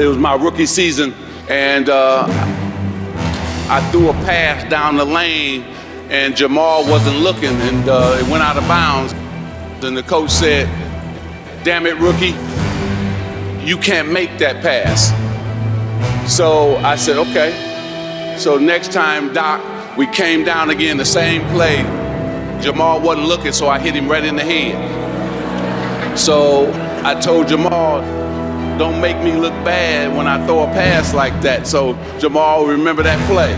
it was my rookie season, and uh, I threw a pass down the lane, and Jamal wasn't looking, and uh, it went out of bounds. Then the coach said, "Damn it, rookie, you can't make that pass." So I said, "Okay." So next time, Doc, we came down again, the same play. Jamal wasn't looking, so I hit him right in the head. So I told Jamal, don't make me look bad when I throw a pass like that. So Jamal, remember that play.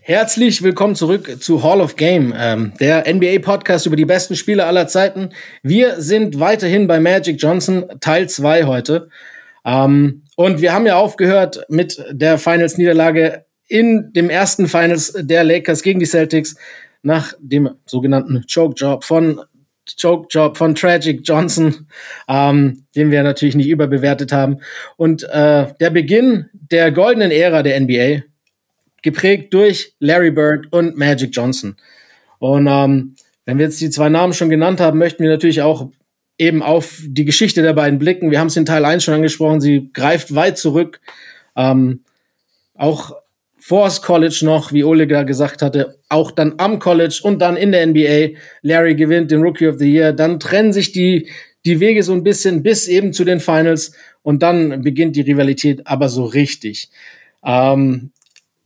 Herzlich willkommen zurück zu Hall of Game, ähm, der NBA-Podcast über die besten Spieler aller Zeiten. Wir sind weiterhin bei Magic Johnson, Teil 2 heute. Ähm, und wir haben ja aufgehört mit der Finals-Niederlage in dem ersten Finals der Lakers gegen die Celtics nach dem sogenannten Choke-Job von Choke-Job von Tragic Johnson, ähm, den wir natürlich nicht überbewertet haben. Und äh, der Beginn der goldenen Ära der NBA, geprägt durch Larry Bird und Magic Johnson. Und ähm, wenn wir jetzt die zwei Namen schon genannt haben, möchten wir natürlich auch eben auf die Geschichte der beiden blicken. Wir haben es in Teil 1 schon angesprochen, sie greift weit zurück. Ähm, auch das College noch, wie Ole gesagt hatte, auch dann am College und dann in der NBA. Larry gewinnt den Rookie of the Year. Dann trennen sich die, die Wege so ein bisschen bis eben zu den Finals und dann beginnt die Rivalität aber so richtig. Ähm,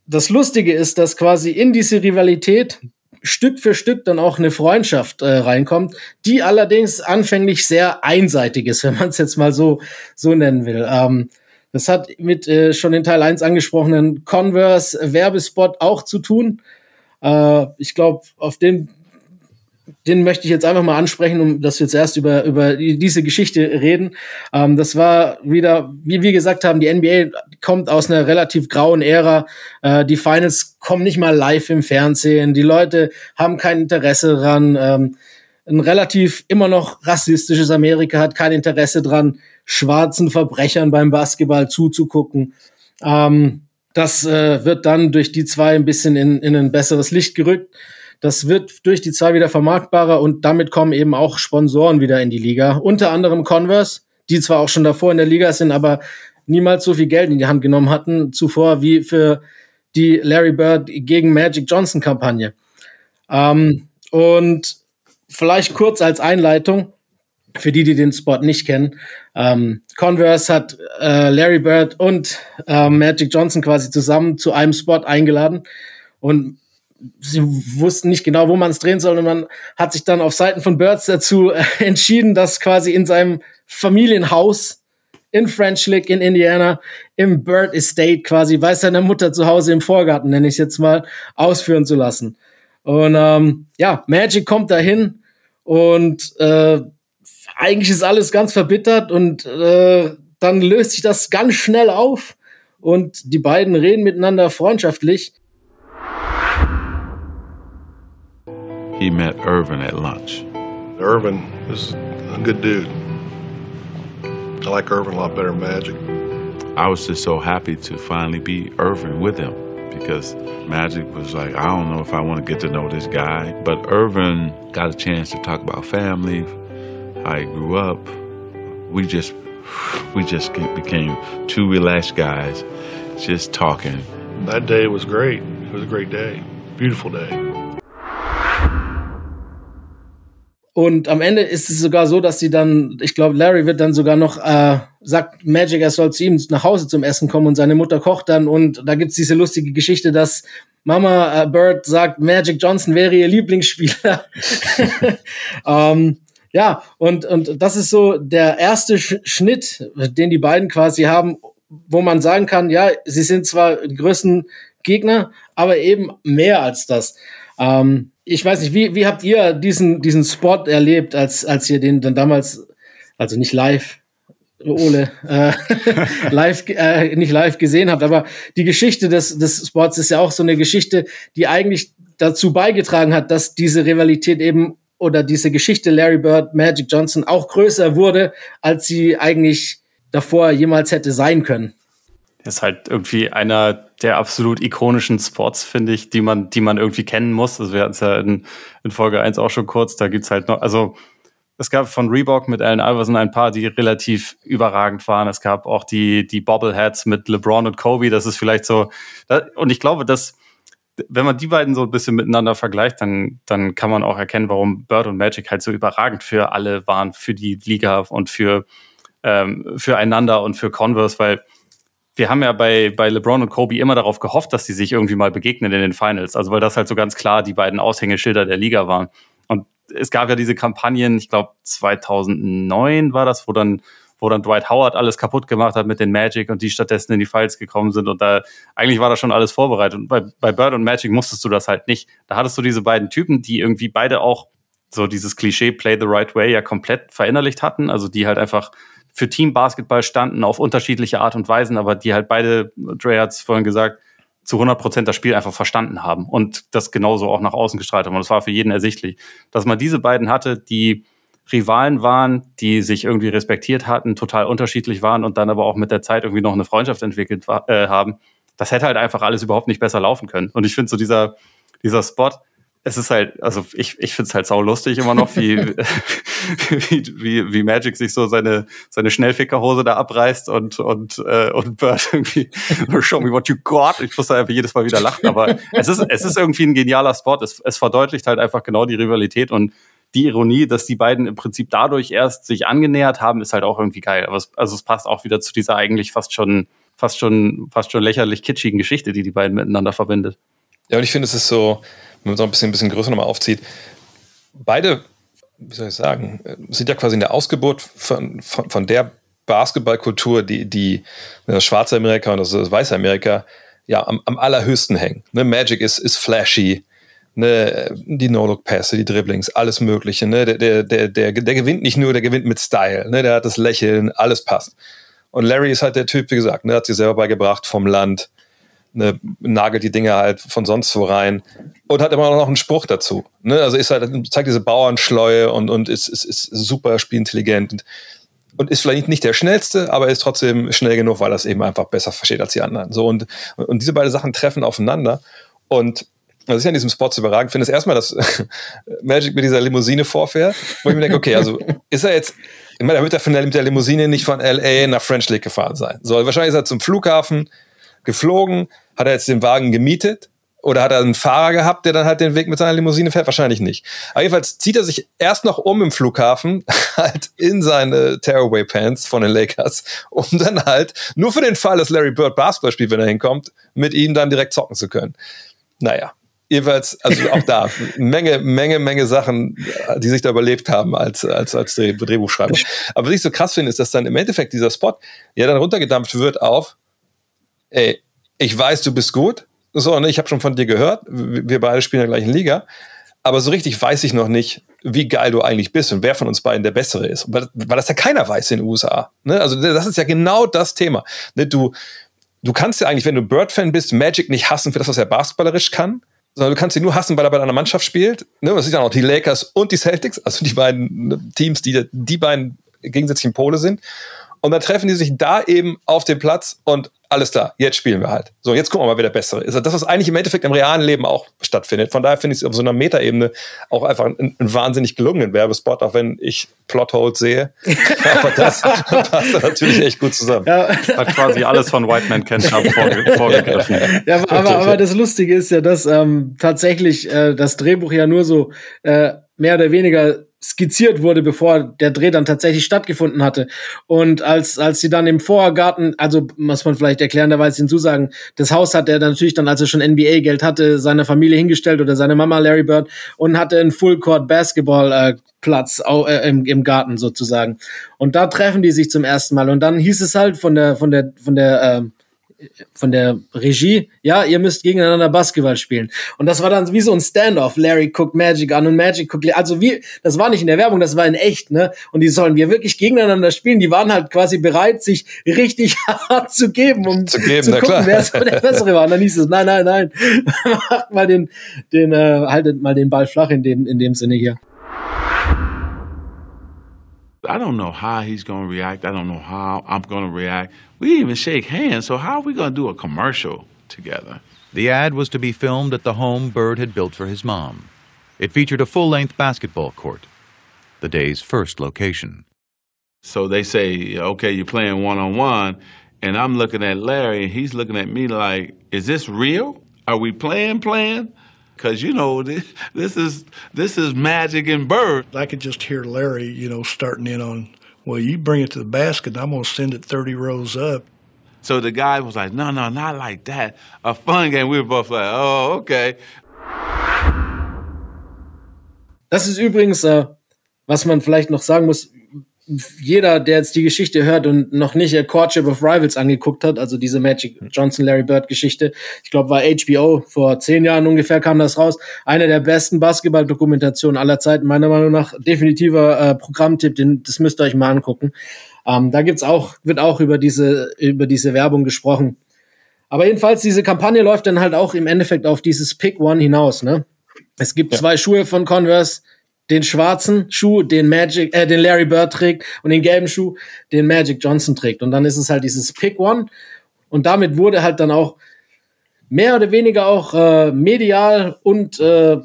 das Lustige ist, dass quasi in diese Rivalität Stück für Stück dann auch eine Freundschaft äh, reinkommt, die allerdings anfänglich sehr einseitig ist, wenn man es jetzt mal so, so nennen will. Ähm, das hat mit äh, schon in Teil 1 angesprochenen Converse-Werbespot auch zu tun. Äh, ich glaube, auf den den möchte ich jetzt einfach mal ansprechen, um dass wir zuerst über, über diese Geschichte reden. Ähm, das war wieder, wie wir gesagt haben, die NBA kommt aus einer relativ grauen Ära. Äh, die Finals kommen nicht mal live im Fernsehen. Die Leute haben kein Interesse dran. Ähm, ein relativ immer noch rassistisches Amerika hat kein Interesse dran, schwarzen Verbrechern beim Basketball zuzugucken. Ähm, das äh, wird dann durch die zwei ein bisschen in, in ein besseres Licht gerückt. Das wird durch die Zahl wieder vermarktbarer und damit kommen eben auch Sponsoren wieder in die Liga. Unter anderem Converse, die zwar auch schon davor in der Liga sind, aber niemals so viel Geld in die Hand genommen hatten zuvor wie für die Larry Bird gegen Magic Johnson Kampagne. Ähm, und vielleicht kurz als Einleitung für die, die den Spot nicht kennen. Ähm, Converse hat äh, Larry Bird und äh, Magic Johnson quasi zusammen zu einem Spot eingeladen. Und sie wussten nicht genau, wo man es drehen soll und man hat sich dann auf Seiten von Birds dazu äh, entschieden, das quasi in seinem Familienhaus in French Lick in Indiana im Bird Estate quasi bei seiner Mutter zu Hause im Vorgarten, nenne ich jetzt mal, ausführen zu lassen. Und ähm, ja, Magic kommt dahin und äh, eigentlich ist alles ganz verbittert und äh, dann löst sich das ganz schnell auf und die beiden reden miteinander freundschaftlich he met Irvin at lunch. Irvin is a good dude. I like Irvin a lot better than Magic. I was just so happy to finally be Irvin with him because Magic was like, I don't know if I want to get to know this guy. But Irvin got a chance to talk about family, he grew up. We just we just became two relaxed guys, just talking. That day was great. It was a great day. Beautiful day. Und am Ende ist es sogar so, dass sie dann, ich glaube, Larry wird dann sogar noch, äh, sagt Magic, er soll zu ihm nach Hause zum Essen kommen und seine Mutter kocht dann. Und da gibt's diese lustige Geschichte, dass Mama äh, Bird sagt, Magic Johnson wäre ihr Lieblingsspieler. ähm, ja, und, und das ist so der erste Sch Schnitt, den die beiden quasi haben, wo man sagen kann, ja, sie sind zwar die größten Gegner, aber eben mehr als das. Ähm, ich weiß nicht, wie, wie habt ihr diesen, diesen Spot erlebt, als, als ihr den dann damals, also nicht live, Ole, äh, live, äh, nicht live gesehen habt, aber die Geschichte des, des Sports ist ja auch so eine Geschichte, die eigentlich dazu beigetragen hat, dass diese Rivalität eben oder diese Geschichte Larry Bird, Magic Johnson auch größer wurde, als sie eigentlich davor jemals hätte sein können. ist halt irgendwie einer der absolut ikonischen Spots, finde ich, die man, die man irgendwie kennen muss. Also wir hatten es ja in, in Folge 1 auch schon kurz, da gibt's halt noch, also es gab von Reebok mit Allen Iverson ein paar, die relativ überragend waren. Es gab auch die, die Bobbleheads mit LeBron und Kobe. Das ist vielleicht so, und ich glaube, dass, wenn man die beiden so ein bisschen miteinander vergleicht, dann, dann kann man auch erkennen, warum Bird und Magic halt so überragend für alle waren, für die Liga und für, ähm, füreinander und für Converse, weil wir haben ja bei, bei LeBron und Kobe immer darauf gehofft, dass die sich irgendwie mal begegnen in den Finals. Also weil das halt so ganz klar die beiden Aushängeschilder der Liga waren. Und es gab ja diese Kampagnen, ich glaube 2009 war das, wo dann wo dann Dwight Howard alles kaputt gemacht hat mit den Magic und die stattdessen in die Files gekommen sind. Und da eigentlich war da schon alles vorbereitet. Und bei, bei Bird und Magic musstest du das halt nicht. Da hattest du diese beiden Typen, die irgendwie beide auch so dieses Klischee Play the Right Way ja komplett verinnerlicht hatten. Also die halt einfach für Team Basketball standen auf unterschiedliche Art und Weisen, aber die halt beide, Dre hat es vorhin gesagt, zu 100 Prozent das Spiel einfach verstanden haben und das genauso auch nach außen gestrahlt haben. Und das war für jeden ersichtlich. Dass man diese beiden hatte, die Rivalen waren, die sich irgendwie respektiert hatten, total unterschiedlich waren und dann aber auch mit der Zeit irgendwie noch eine Freundschaft entwickelt äh, haben, das hätte halt einfach alles überhaupt nicht besser laufen können. Und ich finde so dieser, dieser Spot, es ist halt, also ich, ich finde es halt sau lustig immer noch, wie, wie, wie, wie Magic sich so seine, seine Schnellfickerhose da abreißt und, und, äh, und Bird irgendwie, show me what you got. Ich muss da einfach jedes Mal wieder lachen, aber es ist, es ist irgendwie ein genialer Spot. Es, es verdeutlicht halt einfach genau die Rivalität und die Ironie, dass die beiden im Prinzip dadurch erst sich angenähert haben, ist halt auch irgendwie geil. Aber es, also es passt auch wieder zu dieser eigentlich fast schon, fast schon, fast schon lächerlich kitschigen Geschichte, die die beiden miteinander verbindet. Ja, und ich finde, es ist so, wenn man so ein bisschen, ein bisschen größer nochmal aufzieht, beide, wie soll ich sagen, sind ja quasi in der Ausgeburt von, von, von der Basketballkultur, die, die das schwarze Amerika und das, das weiße Amerika ja am, am allerhöchsten hängen. Ne, Magic ist, ist flashy, ne, die No-Look-Pässe, die Dribblings, alles Mögliche. Ne, der, der, der, der, der gewinnt nicht nur, der gewinnt mit Style. Ne, der hat das Lächeln, alles passt. Und Larry ist halt der Typ, wie gesagt, ne, hat sich selber beigebracht vom Land, ne, nagelt die Dinge halt von sonst wo rein und hat immer noch einen Spruch dazu. Ne? Also ist halt, zeigt diese Bauernschleue und, und ist, ist, ist super spielintelligent und, und ist vielleicht nicht der schnellste, aber ist trotzdem schnell genug, weil er es eben einfach besser versteht als die anderen. So und, und diese beiden Sachen treffen aufeinander und was ich an diesem Spot so überragend finde, ist erstmal, dass Magic mit dieser Limousine vorfährt, wo ich mir denke, okay, also ist er jetzt, ich meine, er wird ja von der, mit der Limousine nicht von LA nach French Lake gefahren sein. So, wahrscheinlich ist er zum Flughafen geflogen, hat er jetzt den Wagen gemietet? Oder hat er einen Fahrer gehabt, der dann halt den Weg mit seiner Limousine fährt? Wahrscheinlich nicht. Aber jedenfalls zieht er sich erst noch um im Flughafen, halt in seine Tearaway Pants von den Lakers, um dann halt, nur für den Fall, dass Larry Bird Basketball spielt, wenn er hinkommt, mit ihm dann direkt zocken zu können. Naja. Jeweils, also auch da, Menge, Menge, Menge Sachen, die sich da überlebt haben als, als, als Drehbuchschreiber. Aber was ich so krass finde, ist, dass dann im Endeffekt dieser Spot ja dann runtergedampft wird auf, ey, ich weiß, du bist gut. So, ne, ich habe schon von dir gehört. Wir beide spielen in der gleichen Liga. Aber so richtig weiß ich noch nicht, wie geil du eigentlich bist und wer von uns beiden der Bessere ist. Weil, weil das ja keiner weiß in den USA. Ne? Also das ist ja genau das Thema. Ne? Du, du kannst ja eigentlich, wenn du Bird-Fan bist, Magic nicht hassen für das, was er basketballerisch kann, sondern du kannst ihn nur hassen, weil er bei einer Mannschaft spielt. Ne? Das sind ja auch die Lakers und die Celtics, also die beiden ne, Teams, die die beiden gegensätzlichen Pole sind. Und dann treffen die sich da eben auf dem Platz und alles klar, jetzt spielen wir halt. So, jetzt gucken wir mal, wer der Bessere ist. Also das, was eigentlich im Endeffekt im realen Leben auch stattfindet. Von daher finde ich es auf so einer Metaebene auch einfach einen, einen wahnsinnig gelungenen Werbespot, auch wenn ich Plotholes sehe. Aber das passt natürlich echt gut zusammen. Ja. Hat quasi alles von White Man Can't Jump vorgegriffen. Ja, aber, aber, aber, das Lustige ist ja, dass ähm, tatsächlich äh, das Drehbuch ja nur so äh, mehr oder weniger skizziert wurde, bevor der Dreh dann tatsächlich stattgefunden hatte. Und als, als sie dann im Vorgarten, also muss man vielleicht erklärenderweise hinzusagen, das Haus hat er natürlich dann, als er schon NBA-Geld hatte, seine Familie hingestellt oder seine Mama Larry Bird und hatte einen Full-Court-Basketball-Platz äh, im, im Garten sozusagen. Und da treffen die sich zum ersten Mal. Und dann hieß es halt von der, von der, von der, äh, von der Regie, ja, ihr müsst gegeneinander Basketball spielen. Und das war dann wie so ein Standoff. Larry guckt Magic an und Magic guckt, also wie, das war nicht in der Werbung, das war in echt, ne? Und die sollen wir wirklich gegeneinander spielen. Die waren halt quasi bereit, sich richtig hart zu geben, um zu, geben, zu gucken, klar. wer so der Bessere war. Und dann hieß es, nein, nein, nein, macht mal den, den, äh, haltet mal den Ball flach in dem, in dem Sinne hier. I don't know how he's going to react. I don't know how I'm going to react. We didn't even shake hands, so how are we going to do a commercial together? The ad was to be filmed at the home Bird had built for his mom. It featured a full length basketball court, the day's first location. So they say, okay, you're playing one on one. And I'm looking at Larry, and he's looking at me like, is this real? Are we playing, playing? Because you know this, this is this is magic and bird. I could just hear Larry, you know, starting in on, well, you bring it to the basket, and I'm going to send it 30 rows up. So the guy was like, no, no, not like that. A fun game. We were both like, oh, okay. Das ist übrigens, äh, was man vielleicht noch sagen muss, jeder, der jetzt die Geschichte hört und noch nicht Courtship of Rivals angeguckt hat, also diese Magic Johnson Larry Bird Geschichte, ich glaube war HBO vor zehn Jahren ungefähr kam das raus, eine der besten Basketball-Dokumentationen aller Zeiten, meiner Meinung nach definitiver äh, Programmtipp, den, das müsst ihr euch mal angucken. Ähm, da gibt's auch wird auch über diese über diese Werbung gesprochen. Aber jedenfalls diese Kampagne läuft dann halt auch im Endeffekt auf dieses Pick One hinaus. Ne? Es gibt ja. zwei Schuhe von Converse den schwarzen Schuh, den Magic, äh, den Larry Bird trägt und den gelben Schuh, den Magic Johnson trägt. Und dann ist es halt dieses Pick One. Und damit wurde halt dann auch mehr oder weniger auch äh, medial und äh,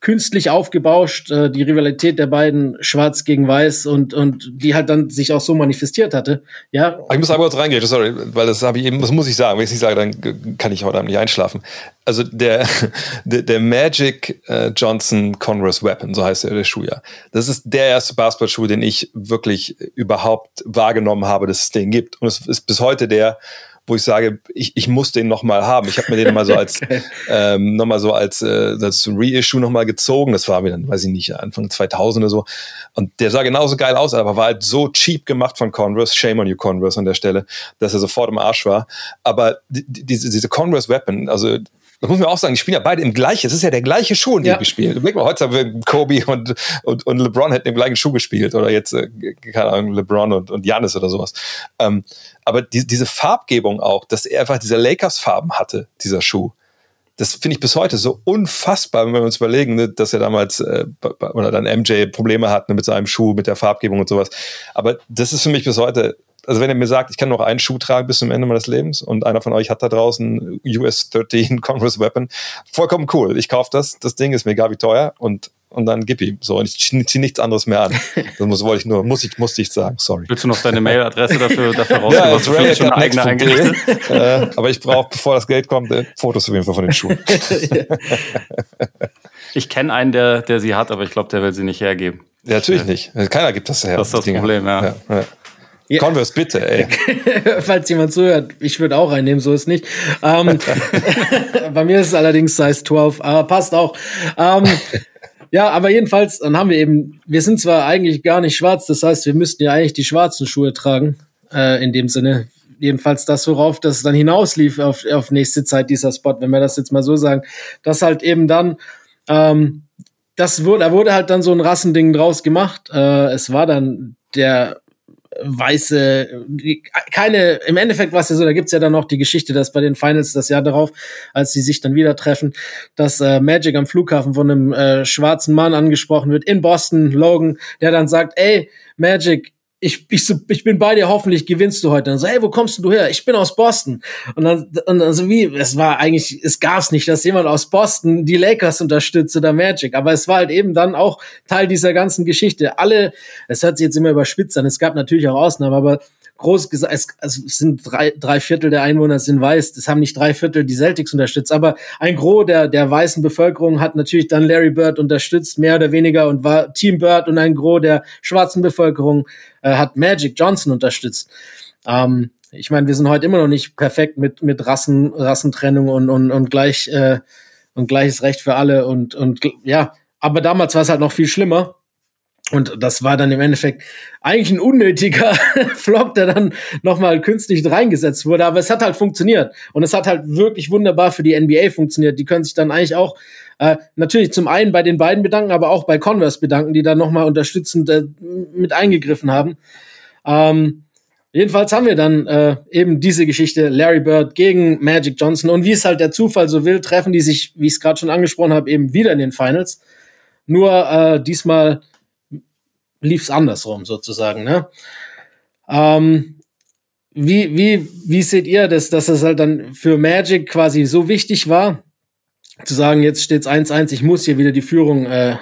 künstlich aufgebauscht, äh, die Rivalität der beiden Schwarz gegen Weiß und, und die halt dann sich auch so manifestiert hatte. Ja. Ich muss aber kurz reingehen, sorry, weil das habe ich eben, das muss ich sagen. Wenn ich es nicht sage, dann kann ich heute Abend nicht einschlafen. Also der, der, der Magic äh, Johnson Converse Weapon, so heißt der Schuh ja. Das ist der erste Basketballschuh, den ich wirklich überhaupt wahrgenommen habe, dass es den gibt. Und es ist bis heute der, wo ich sage, ich, ich muss den noch mal haben. Ich habe mir den mal so als okay. ähm, noch mal so als äh, als Reissue noch mal gezogen. Das war mir dann, weiß ich nicht, Anfang 2000 oder so. Und der sah genauso geil aus, aber war halt so cheap gemacht von Converse. Shame on you Converse an der Stelle, dass er sofort im Arsch war. Aber die, diese, diese Converse Weapon, also das muss man auch sagen, die spielen ja beide im gleichen. Es ist ja der gleiche Schuh, in dem ja. gespielt. Blick mal, heute haben wir Kobe und, und, und LeBron hätten im gleichen Schuh gespielt. Oder jetzt, äh, keine Ahnung, LeBron und, und oder sowas. Ähm, aber die, diese Farbgebung auch, dass er einfach diese Lakers-Farben hatte, dieser Schuh. Das finde ich bis heute so unfassbar, wenn wir uns überlegen, ne, dass er damals äh, oder dann MJ Probleme hat ne, mit seinem Schuh, mit der Farbgebung und sowas. Aber das ist für mich bis heute also wenn ihr mir sagt, ich kann noch einen Schuh tragen bis zum Ende meines Lebens und einer von euch hat da draußen US 13 Converse Weapon, vollkommen cool. Ich kaufe das, das Ding ist mir egal wie teuer und und dann gib ihm. So, und ich ziehe nichts anderes mehr an. Das muss, wollte ich nur, muss ich, musste ich sagen, sorry. Willst du noch deine Mailadresse dafür, dafür rausgeben? Ja, schon eine eigene eingerichtet. äh, aber ich brauche, bevor das Geld kommt, äh, Fotos auf jeden Fall von den Schuhen. ich kenne einen, der, der sie hat, aber ich glaube, der will sie nicht hergeben. Ja, natürlich nicht. Keiner gibt das her. Das ist das Problem, ja. ja, ja. Ja. Converse, bitte, ey. Falls jemand zuhört, ich würde auch reinnehmen, so ist nicht. Ähm, bei mir ist es allerdings Size 12, aber passt auch. Ähm, ja, aber jedenfalls, dann haben wir eben, wir sind zwar eigentlich gar nicht schwarz, das heißt, wir müssten ja eigentlich die schwarzen Schuhe tragen, äh, in dem Sinne. Jedenfalls das, worauf das dann hinauslief auf, auf nächste Zeit, dieser Spot, wenn wir das jetzt mal so sagen, dass halt eben dann, ähm, das wurde, da wurde halt dann so ein Rassending draus gemacht. Äh, es war dann der weiße, keine, im Endeffekt war es ja so, da gibt's ja dann noch die Geschichte, dass bei den Finals das Jahr darauf, als sie sich dann wieder treffen, dass äh, Magic am Flughafen von einem äh, schwarzen Mann angesprochen wird in Boston, Logan, der dann sagt, ey, Magic, ich, ich, so, ich bin bei dir, hoffentlich gewinnst du heute. Und so, hey, wo kommst du her? Ich bin aus Boston. Und dann, und dann so wie, es war eigentlich, es gab's nicht, dass jemand aus Boston die Lakers unterstützt oder Magic. Aber es war halt eben dann auch Teil dieser ganzen Geschichte. Alle, es hört sich jetzt immer überspitzt an, es gab natürlich auch Ausnahmen, aber groß gesagt, es, also es sind drei, drei Viertel der Einwohner sind weiß. Das haben nicht drei Viertel die Celtics unterstützt, aber ein Gros der, der weißen Bevölkerung hat natürlich dann Larry Bird unterstützt, mehr oder weniger, und war Team Bird und ein Gros der schwarzen Bevölkerung äh, hat Magic Johnson unterstützt. Ähm, ich meine, wir sind heute immer noch nicht perfekt mit, mit Rassen, Rassentrennung und, und, und gleich, äh, und gleiches Recht für alle und, und ja, aber damals war es halt noch viel schlimmer. Und das war dann im Endeffekt eigentlich ein unnötiger Flop, der dann nochmal künstlich reingesetzt wurde. Aber es hat halt funktioniert. Und es hat halt wirklich wunderbar für die NBA funktioniert. Die können sich dann eigentlich auch äh, natürlich zum einen bei den beiden bedanken, aber auch bei Converse bedanken, die dann nochmal unterstützend äh, mit eingegriffen haben. Ähm, jedenfalls haben wir dann äh, eben diese Geschichte Larry Bird gegen Magic Johnson. Und wie es halt der Zufall so will, treffen die sich, wie ich es gerade schon angesprochen habe, eben wieder in den Finals. Nur äh, diesmal lief es andersrum sozusagen. Ne? Ähm, wie, wie, wie seht ihr das, dass es halt dann für Magic quasi so wichtig war, zu sagen, jetzt steht es 1-1, ich muss hier wieder die Führung äh,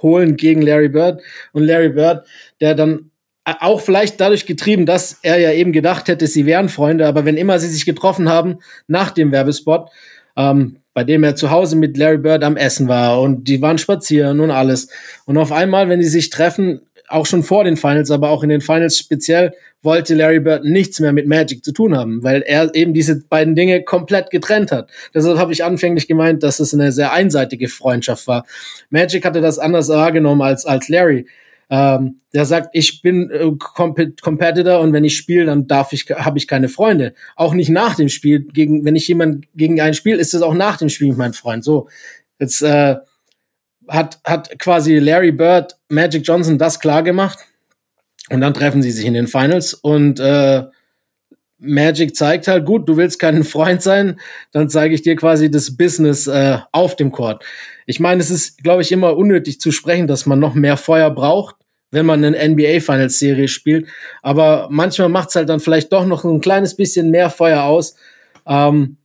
holen gegen Larry Bird. Und Larry Bird, der dann auch vielleicht dadurch getrieben, dass er ja eben gedacht hätte, sie wären Freunde, aber wenn immer sie sich getroffen haben nach dem Werbespot, ähm, bei dem er zu Hause mit Larry Bird am Essen war und die waren spazieren und alles. Und auf einmal, wenn die sich treffen, auch schon vor den Finals, aber auch in den Finals speziell, wollte Larry Bird nichts mehr mit Magic zu tun haben, weil er eben diese beiden Dinge komplett getrennt hat. Deshalb habe ich anfänglich gemeint, dass es eine sehr einseitige Freundschaft war. Magic hatte das anders wahrgenommen als, als Larry. Ähm, der sagt, ich bin äh, Comp Competitor und wenn ich spiele, dann darf ich, habe ich keine Freunde. Auch nicht nach dem Spiel. Gegen, wenn ich jemand gegen einen spiele, ist es auch nach dem Spiel mein Freund. So, jetzt äh, hat hat quasi Larry Bird Magic Johnson das klar gemacht und dann treffen sie sich in den Finals und äh, Magic zeigt halt, gut, du willst kein Freund sein, dann zeige ich dir quasi das Business äh, auf dem Court. Ich meine, es ist, glaube ich, immer unnötig zu sprechen, dass man noch mehr Feuer braucht, wenn man eine NBA Finals Serie spielt. Aber manchmal macht es halt dann vielleicht doch noch ein kleines bisschen mehr Feuer aus. Ähm,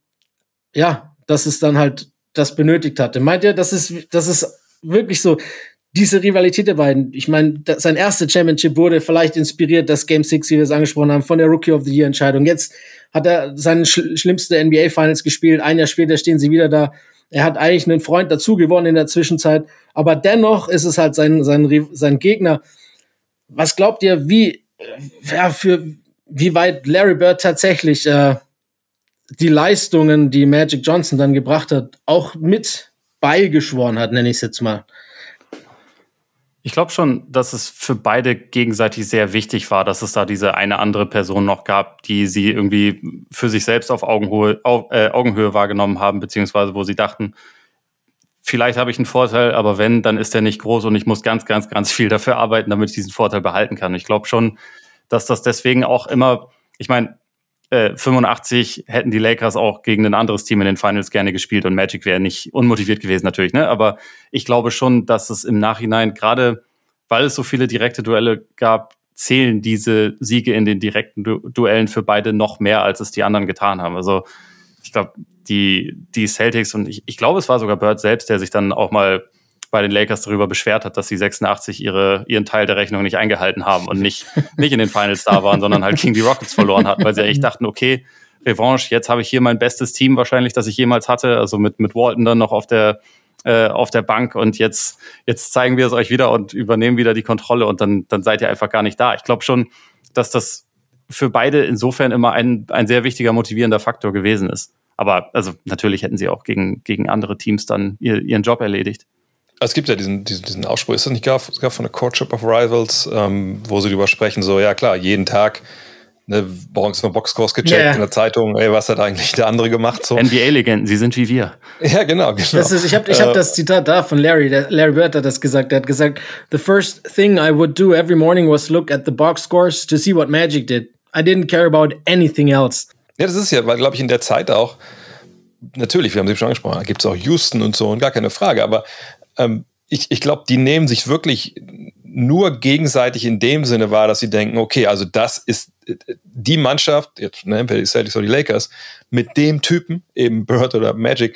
ja, dass es dann halt das benötigt hatte. Meint ihr, das ist, das ist wirklich so, diese Rivalität der beiden, ich meine, sein erster Championship wurde vielleicht inspiriert, das Game 6, wie wir es angesprochen haben, von der Rookie of the Year Entscheidung. Jetzt hat er seine schl schlimmste NBA Finals gespielt. Ein Jahr später stehen sie wieder da. Er hat eigentlich einen Freund dazu gewonnen in der Zwischenzeit. Aber dennoch ist es halt sein, sein, sein Gegner. Was glaubt ihr, wie, ja, für, wie weit Larry Bird tatsächlich äh, die Leistungen, die Magic Johnson dann gebracht hat, auch mit beigeschworen hat, nenne ich es jetzt mal? Ich glaube schon, dass es für beide gegenseitig sehr wichtig war, dass es da diese eine andere Person noch gab, die sie irgendwie für sich selbst auf Augenhöhe, auf, äh, Augenhöhe wahrgenommen haben, beziehungsweise wo sie dachten, vielleicht habe ich einen Vorteil, aber wenn, dann ist der nicht groß und ich muss ganz, ganz, ganz viel dafür arbeiten, damit ich diesen Vorteil behalten kann. Ich glaube schon, dass das deswegen auch immer, ich meine, äh, 85 hätten die Lakers auch gegen ein anderes Team in den Finals gerne gespielt und Magic wäre nicht unmotiviert gewesen natürlich, ne? Aber ich glaube schon, dass es im Nachhinein gerade, weil es so viele direkte Duelle gab, zählen diese Siege in den direkten du Duellen für beide noch mehr, als es die anderen getan haben. Also ich glaube, die, die Celtics und ich, ich glaube, es war sogar Bird selbst, der sich dann auch mal bei den Lakers darüber beschwert hat, dass sie 86 ihre, ihren Teil der Rechnung nicht eingehalten haben und nicht, nicht in den Finals da waren, sondern halt gegen die Rockets verloren hatten, weil sie eigentlich dachten, okay, Revanche, jetzt habe ich hier mein bestes Team wahrscheinlich, das ich jemals hatte, also mit, mit Walton dann noch auf der, äh, auf der Bank und jetzt, jetzt zeigen wir es euch wieder und übernehmen wieder die Kontrolle und dann, dann seid ihr einfach gar nicht da. Ich glaube schon, dass das für beide insofern immer ein, ein sehr wichtiger motivierender Faktor gewesen ist. Aber also natürlich hätten sie auch gegen, gegen andere Teams dann ihr, ihren Job erledigt. Es gibt ja diesen, diesen, diesen Ausspruch, ist das nicht gar, gar von der Courtship of Rivals, ähm, wo sie darüber sprechen, so, ja klar, jeden Tag ne, morgens mal Boxscores gecheckt yeah. in der Zeitung, ey, was hat eigentlich der andere gemacht? So. NBA-Legenden, sie sind wie wir. Ja, genau, genau. Das ist, ich habe ich hab äh, das Zitat da von Larry, der, Larry Bird hat das gesagt, der hat gesagt, the first thing I would do every morning was look at the box scores to see what Magic did. I didn't care about anything else. Ja, das ist ja, weil, glaube ich, in der Zeit auch, natürlich, wir haben sie schon angesprochen, da gibt es auch Houston und so und gar keine Frage, aber ähm, ich, ich glaube, die nehmen sich wirklich nur gegenseitig in dem Sinne wahr, dass sie denken, okay, also das ist äh, die Mannschaft, jetzt ne, Celtics oder die Lakers, mit dem Typen, eben Bird oder Magic,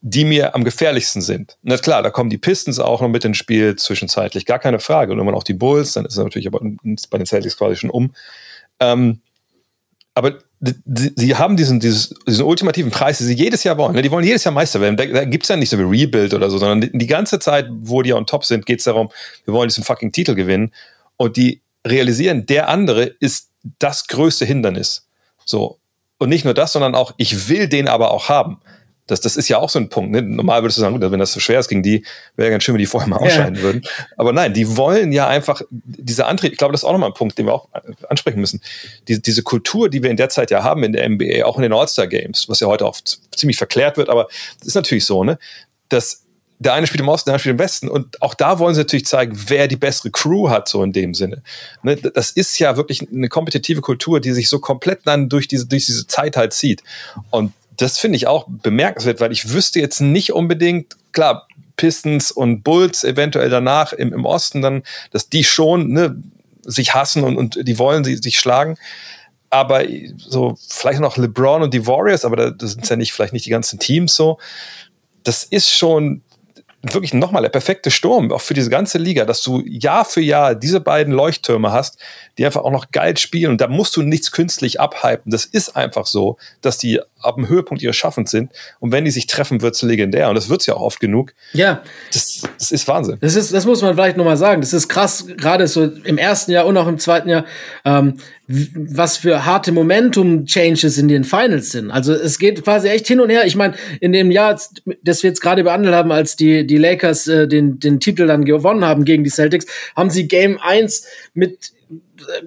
die mir am gefährlichsten sind. Na klar, da kommen die Pistons auch noch mit ins Spiel zwischenzeitlich, gar keine Frage. Und man auch die Bulls, dann ist es natürlich aber bei den Celtics quasi schon um. Ähm, aber sie haben diesen, dieses, diesen ultimativen Preis, den sie jedes Jahr wollen. Ne? Die wollen jedes Jahr Meister werden. Da, da gibt es ja nicht so wie Rebuild oder so, sondern die, die ganze Zeit, wo die on top sind, geht es darum, wir wollen diesen fucking Titel gewinnen. Und die realisieren, der andere ist das größte Hindernis. So. Und nicht nur das, sondern auch, ich will den aber auch haben. Das, das ist ja auch so ein Punkt. Ne? Normal würdest du sagen, wenn das so schwer ist gegen die, wäre ganz schön, wenn die vorher mal ausscheiden ja. würden. Aber nein, die wollen ja einfach diese Antrieb. Ich glaube, das ist auch nochmal ein Punkt, den wir auch ansprechen müssen. Die, diese Kultur, die wir in der Zeit ja haben in der NBA, auch in den All-Star-Games, was ja heute oft ziemlich verklärt wird, aber das ist natürlich so, ne? dass der eine spielt im Osten, der andere spielt im Westen. Und auch da wollen sie natürlich zeigen, wer die bessere Crew hat, so in dem Sinne. Ne? Das ist ja wirklich eine kompetitive Kultur, die sich so komplett dann durch diese, durch diese Zeit halt zieht. Und das finde ich auch bemerkenswert, weil ich wüsste jetzt nicht unbedingt, klar, Pistons und Bulls eventuell danach im, im Osten dann, dass die schon ne, sich hassen und, und die wollen sie sich schlagen. Aber so vielleicht noch LeBron und die Warriors, aber das sind ja nicht vielleicht nicht die ganzen Teams so. Das ist schon wirklich nochmal der perfekte Sturm, auch für diese ganze Liga, dass du Jahr für Jahr diese beiden Leuchttürme hast, die einfach auch noch geil spielen. Und da musst du nichts künstlich abhypen. Das ist einfach so, dass die ab dem Höhepunkt ihres Schaffens sind. Und wenn die sich treffen, wird's legendär. Und das wird's ja auch oft genug. Ja. Das, das ist Wahnsinn. Das, ist, das muss man vielleicht nochmal sagen. Das ist krass, gerade so im ersten Jahr und auch im zweiten Jahr, ähm, was für harte Momentum-Changes in den Finals sind. Also es geht quasi echt hin und her. Ich meine, in dem Jahr, das wir jetzt gerade behandelt haben, als die, die Lakers äh, den, den Titel dann gewonnen haben gegen die Celtics, haben sie Game 1 mit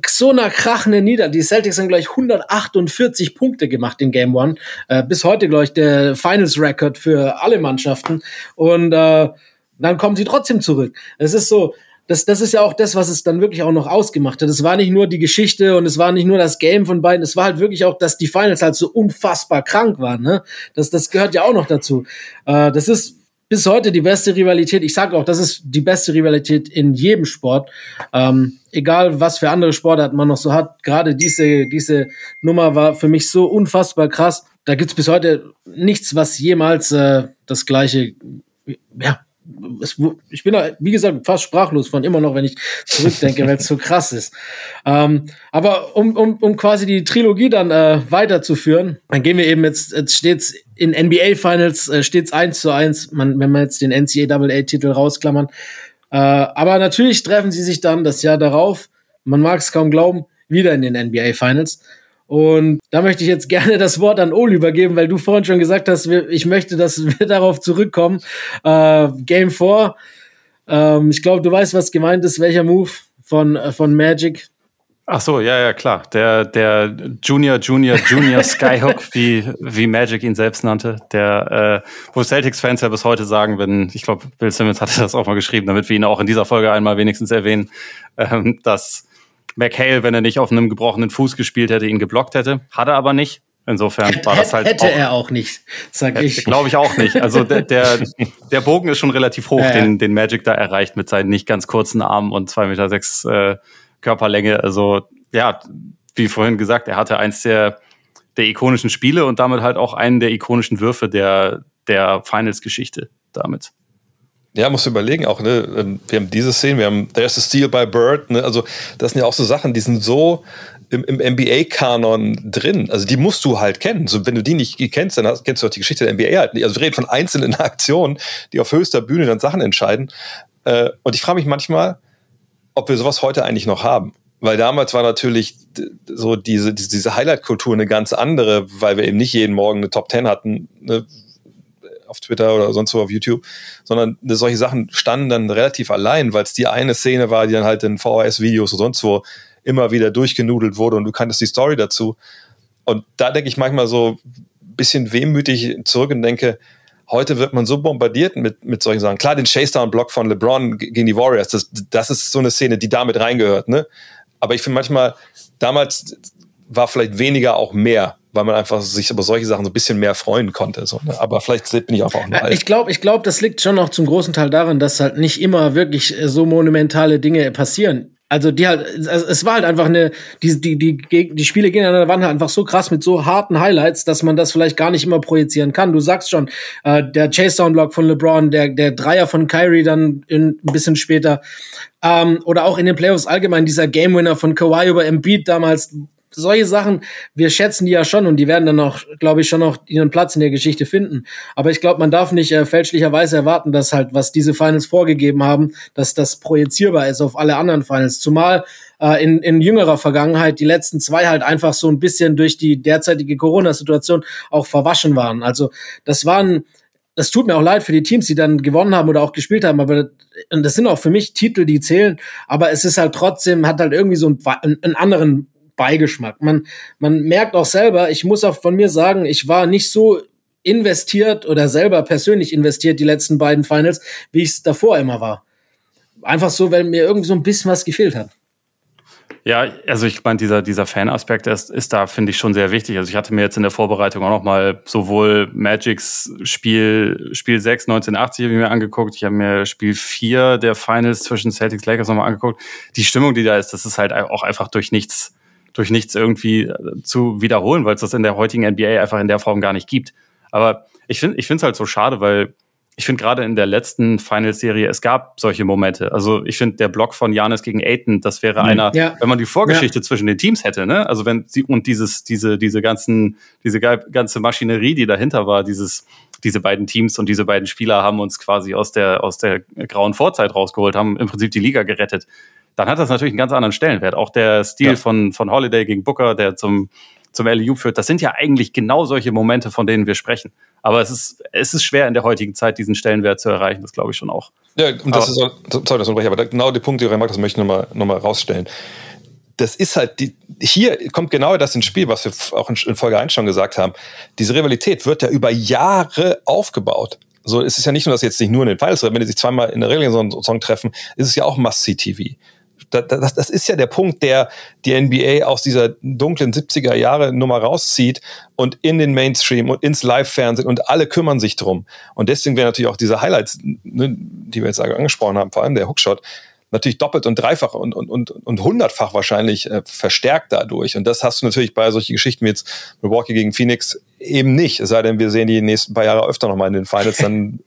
so einer krachenden Nieder. Die Celtics haben gleich 148 Punkte gemacht in Game One. Äh, bis heute, glaube ich, der Finals-Record für alle Mannschaften. Und äh, dann kommen sie trotzdem zurück. Es ist so, das, das ist ja auch das, was es dann wirklich auch noch ausgemacht hat. Es war nicht nur die Geschichte und es war nicht nur das Game von beiden, es war halt wirklich auch, dass die Finals halt so unfassbar krank waren. Ne? Das, das gehört ja auch noch dazu. Äh, das ist bis heute die beste Rivalität. Ich sage auch, das ist die beste Rivalität in jedem Sport. Ähm, egal, was für andere Sportarten man noch so hat. Gerade diese, diese Nummer war für mich so unfassbar krass. Da gibt's bis heute nichts, was jemals äh, das gleiche ja, es, ich bin da, wie gesagt, fast sprachlos von immer noch, wenn ich zurückdenke, weil es so krass ist. Ähm, aber um, um, um quasi die Trilogie dann äh, weiterzuführen, dann gehen wir eben jetzt, jetzt steht's in NBA Finals, äh, steht's eins zu eins, man, wenn man jetzt den NCAA-Titel rausklammern. Äh, aber natürlich treffen sie sich dann das Jahr darauf, man mag es kaum glauben, wieder in den NBA Finals. Und da möchte ich jetzt gerne das Wort an Oli übergeben, weil du vorhin schon gesagt hast, ich möchte, dass wir darauf zurückkommen. Äh, Game 4. Ähm, ich glaube, du weißt, was gemeint ist, welcher Move von, äh, von Magic. Ach so, ja, ja, klar. Der, der Junior, Junior, Junior Skyhook, wie, wie Magic ihn selbst nannte, der, äh, wo Celtics-Fans ja bis heute sagen, wenn, ich glaube, Bill Simmons hatte das auch mal geschrieben, damit wir ihn auch in dieser Folge einmal wenigstens erwähnen, ähm, dass McHale, wenn er nicht auf einem gebrochenen Fuß gespielt hätte, ihn geblockt hätte. Hat er aber nicht. Insofern war das halt. Hätte auch, er auch nicht, sag ich. Glaube ich auch nicht. Also der, der, der Bogen ist schon relativ hoch, ja, ja. Den, den Magic da erreicht mit seinen nicht ganz kurzen Armen und zwei Meter sechs äh, Körperlänge. Also ja, wie vorhin gesagt, er hatte eins der, der ikonischen Spiele und damit halt auch einen der ikonischen Würfe der, der Finals-Geschichte damit. Ja, musst du überlegen auch, ne? Ähm, wir haben diese Szene, wir haben There's a Steal by Bird, ne? Also, das sind ja auch so Sachen, die sind so im, im NBA-Kanon drin. Also, die musst du halt kennen. So, wenn du die nicht kennst, dann hast, kennst du auch die Geschichte der NBA halt nicht. Also, wir reden von einzelnen Aktionen, die auf höchster Bühne dann Sachen entscheiden. Äh, und ich frage mich manchmal, ob wir sowas heute eigentlich noch haben. Weil damals war natürlich so diese, diese Highlight-Kultur eine ganz andere, weil wir eben nicht jeden Morgen eine Top Ten hatten, ne? Auf Twitter oder sonst wo auf YouTube, sondern solche Sachen standen dann relativ allein, weil es die eine Szene war, die dann halt in VHS-Videos oder sonst wo immer wieder durchgenudelt wurde und du kanntest die Story dazu. Und da denke ich manchmal so ein bisschen wehmütig zurück und denke, heute wird man so bombardiert mit, mit solchen Sachen. Klar, den Chase-Down-Block von LeBron gegen die Warriors, das, das ist so eine Szene, die damit reingehört, ne? Aber ich finde manchmal, damals war vielleicht weniger auch mehr weil man einfach sich über solche Sachen so ein bisschen mehr freuen konnte. So, ne? Aber vielleicht bin ich auch noch alt. Ich glaube, ich glaube, das liegt schon noch zum großen Teil daran, dass halt nicht immer wirklich äh, so monumentale Dinge passieren. Also die halt, also es war halt einfach eine, die, die, die, die Spiele gegeneinander waren halt einfach so krass mit so harten Highlights, dass man das vielleicht gar nicht immer projizieren kann. Du sagst schon, äh, der Chase-Down-Block von LeBron, der, der Dreier von Kyrie dann in, ein bisschen später, ähm, oder auch in den Playoffs allgemein, dieser Game-Winner von Kawhi über Embiid damals, solche Sachen, wir schätzen die ja schon und die werden dann auch, glaube ich, schon noch ihren Platz in der Geschichte finden. Aber ich glaube, man darf nicht äh, fälschlicherweise erwarten, dass halt, was diese Finals vorgegeben haben, dass das projizierbar ist auf alle anderen Finals. Zumal äh, in, in jüngerer Vergangenheit die letzten zwei halt einfach so ein bisschen durch die derzeitige Corona-Situation auch verwaschen waren. Also das waren das tut mir auch leid für die Teams, die dann gewonnen haben oder auch gespielt haben, aber das sind auch für mich Titel, die zählen, aber es ist halt trotzdem, hat halt irgendwie so einen, einen anderen Beigeschmack. Man, man merkt auch selber, ich muss auch von mir sagen, ich war nicht so investiert oder selber persönlich investiert die letzten beiden Finals, wie ich es davor immer war. Einfach so, weil mir irgendwie so ein bisschen was gefehlt hat. Ja, also ich meine, dieser, dieser Fan-Aspekt ist, ist da, finde ich, schon sehr wichtig. Also ich hatte mir jetzt in der Vorbereitung auch nochmal sowohl Magics Spiel, Spiel 6 1980 mir angeguckt, ich habe mir Spiel 4 der Finals zwischen Celtics Lakers nochmal angeguckt. Die Stimmung, die da ist, das ist halt auch einfach durch nichts, durch nichts irgendwie äh, zu wiederholen, weil es das in der heutigen NBA einfach in der Form gar nicht gibt. Aber ich finde ich finde es halt so schade, weil ich finde gerade in der letzten Final-Serie, es gab solche Momente. Also ich finde, der Block von Janis gegen Aiton, das wäre mhm. einer, ja. wenn man die Vorgeschichte ja. zwischen den Teams hätte, ne? Also wenn sie und dieses, diese, diese ganzen, diese ganze Maschinerie, die dahinter war, dieses, diese beiden Teams und diese beiden Spieler haben uns quasi aus der, aus der grauen Vorzeit rausgeholt, haben im Prinzip die Liga gerettet. Dann hat das natürlich einen ganz anderen Stellenwert. Auch der Stil ja. von, von Holiday gegen Booker, der zum, zum LEU führt, das sind ja eigentlich genau solche Momente, von denen wir sprechen. Aber es ist, es ist schwer in der heutigen Zeit, diesen Stellenwert zu erreichen. Das glaube ich schon auch. Ja, und das aber, ist, sorry, das unterbreche, aber genau der Punkt, den du das möchte ich nochmal noch mal rausstellen. Das ist halt, die, hier kommt genau das ins Spiel, was wir auch in, in Folge 1 schon gesagt haben. Diese Rivalität wird ja über Jahre aufgebaut. So, es ist ja nicht nur, dass jetzt nicht nur in den Finals, wenn die sich zweimal in der Regel so einen Song treffen, ist es ja auch Must-See-TV das, das ist ja der Punkt, der die NBA aus dieser dunklen 70er Jahre Nummer rauszieht und in den Mainstream und ins Live-Fernsehen und alle kümmern sich drum. Und deswegen wäre natürlich auch diese Highlights, ne, die wir jetzt angesprochen haben, vor allem der Hookshot, natürlich doppelt und dreifach und, und, und, und hundertfach wahrscheinlich äh, verstärkt dadurch. Und das hast du natürlich bei solchen Geschichten wie jetzt Milwaukee gegen Phoenix eben nicht. Es sei denn, wir sehen die nächsten paar Jahre öfter nochmal in den Finals, dann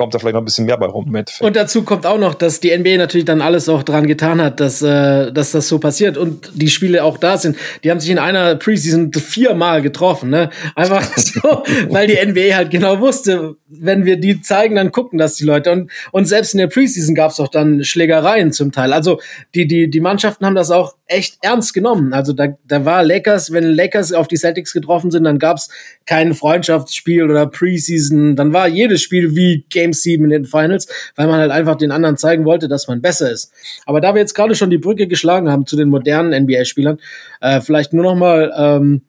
kommt da vielleicht noch ein bisschen mehr bei rum. Und dazu kommt auch noch, dass die NBA natürlich dann alles auch dran getan hat, dass, äh, dass das so passiert und die Spiele auch da sind. Die haben sich in einer Preseason viermal getroffen, ne? Einfach so, weil die NBA halt genau wusste, wenn wir die zeigen, dann gucken das die Leute. Und, und selbst in der Preseason gab es auch dann Schlägereien zum Teil. Also die, die, die Mannschaften haben das auch echt ernst genommen. Also da, da war Lakers, wenn Lakers auf die Celtics getroffen sind, dann gab es kein Freundschaftsspiel oder Preseason. Dann war jedes Spiel wie Game 7 in den Finals, weil man halt einfach den anderen zeigen wollte, dass man besser ist. Aber da wir jetzt gerade schon die Brücke geschlagen haben zu den modernen NBA-Spielern, äh, vielleicht nur noch mal ähm,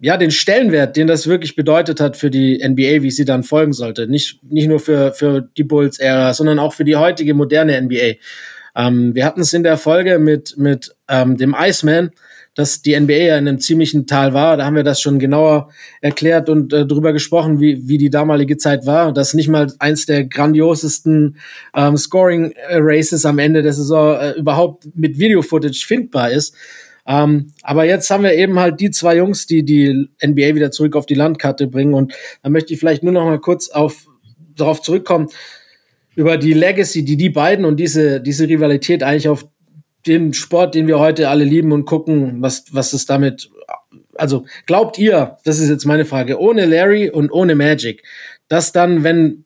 ja, den Stellenwert, den das wirklich bedeutet hat für die NBA, wie sie dann folgen sollte. Nicht, nicht nur für, für die Bulls-Ära, sondern auch für die heutige moderne NBA. Ähm, wir hatten es in der Folge mit, mit ähm, dem Iceman, dass die NBA ja in einem ziemlichen Tal war. Da haben wir das schon genauer erklärt und äh, drüber gesprochen, wie, wie die damalige Zeit war. Dass nicht mal eins der grandiosesten ähm, Scoring-Races am Ende der Saison äh, überhaupt mit Video-Footage findbar ist. Ähm, aber jetzt haben wir eben halt die zwei Jungs, die die NBA wieder zurück auf die Landkarte bringen. Und da möchte ich vielleicht nur noch mal kurz auf, darauf zurückkommen, über die Legacy, die die beiden und diese, diese Rivalität eigentlich auf den Sport, den wir heute alle lieben und gucken, was, was es damit, also glaubt ihr, das ist jetzt meine Frage, ohne Larry und ohne Magic, dass dann, wenn,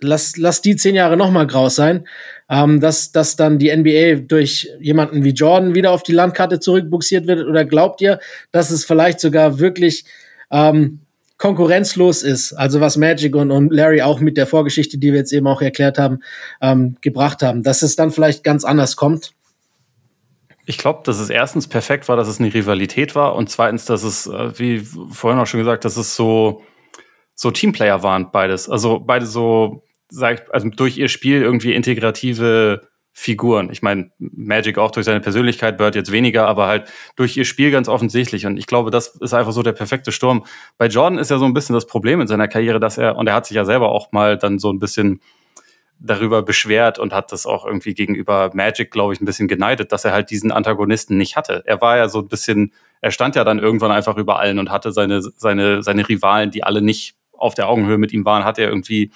lass, lass die zehn Jahre nochmal graus sein, ähm, dass, dass dann die NBA durch jemanden wie Jordan wieder auf die Landkarte zurückbuxiert wird? Oder glaubt ihr, dass es vielleicht sogar wirklich ähm, konkurrenzlos ist, also was Magic und, und Larry auch mit der Vorgeschichte, die wir jetzt eben auch erklärt haben, ähm, gebracht haben, dass es dann vielleicht ganz anders kommt? Ich glaube, dass es erstens perfekt war, dass es eine Rivalität war und zweitens, dass es, äh, wie vorhin auch schon gesagt, dass es so, so Teamplayer waren, beides. Also beide so, sag ich, also durch ihr Spiel irgendwie integrative Figuren. Ich meine, Magic auch durch seine Persönlichkeit, Bird jetzt weniger, aber halt durch ihr Spiel ganz offensichtlich. Und ich glaube, das ist einfach so der perfekte Sturm. Bei Jordan ist ja so ein bisschen das Problem in seiner Karriere, dass er, und er hat sich ja selber auch mal dann so ein bisschen darüber beschwert und hat das auch irgendwie gegenüber Magic, glaube ich, ein bisschen geneidet, dass er halt diesen Antagonisten nicht hatte. Er war ja so ein bisschen, er stand ja dann irgendwann einfach über allen und hatte seine, seine, seine Rivalen, die alle nicht auf der Augenhöhe mit ihm waren, hat er irgendwie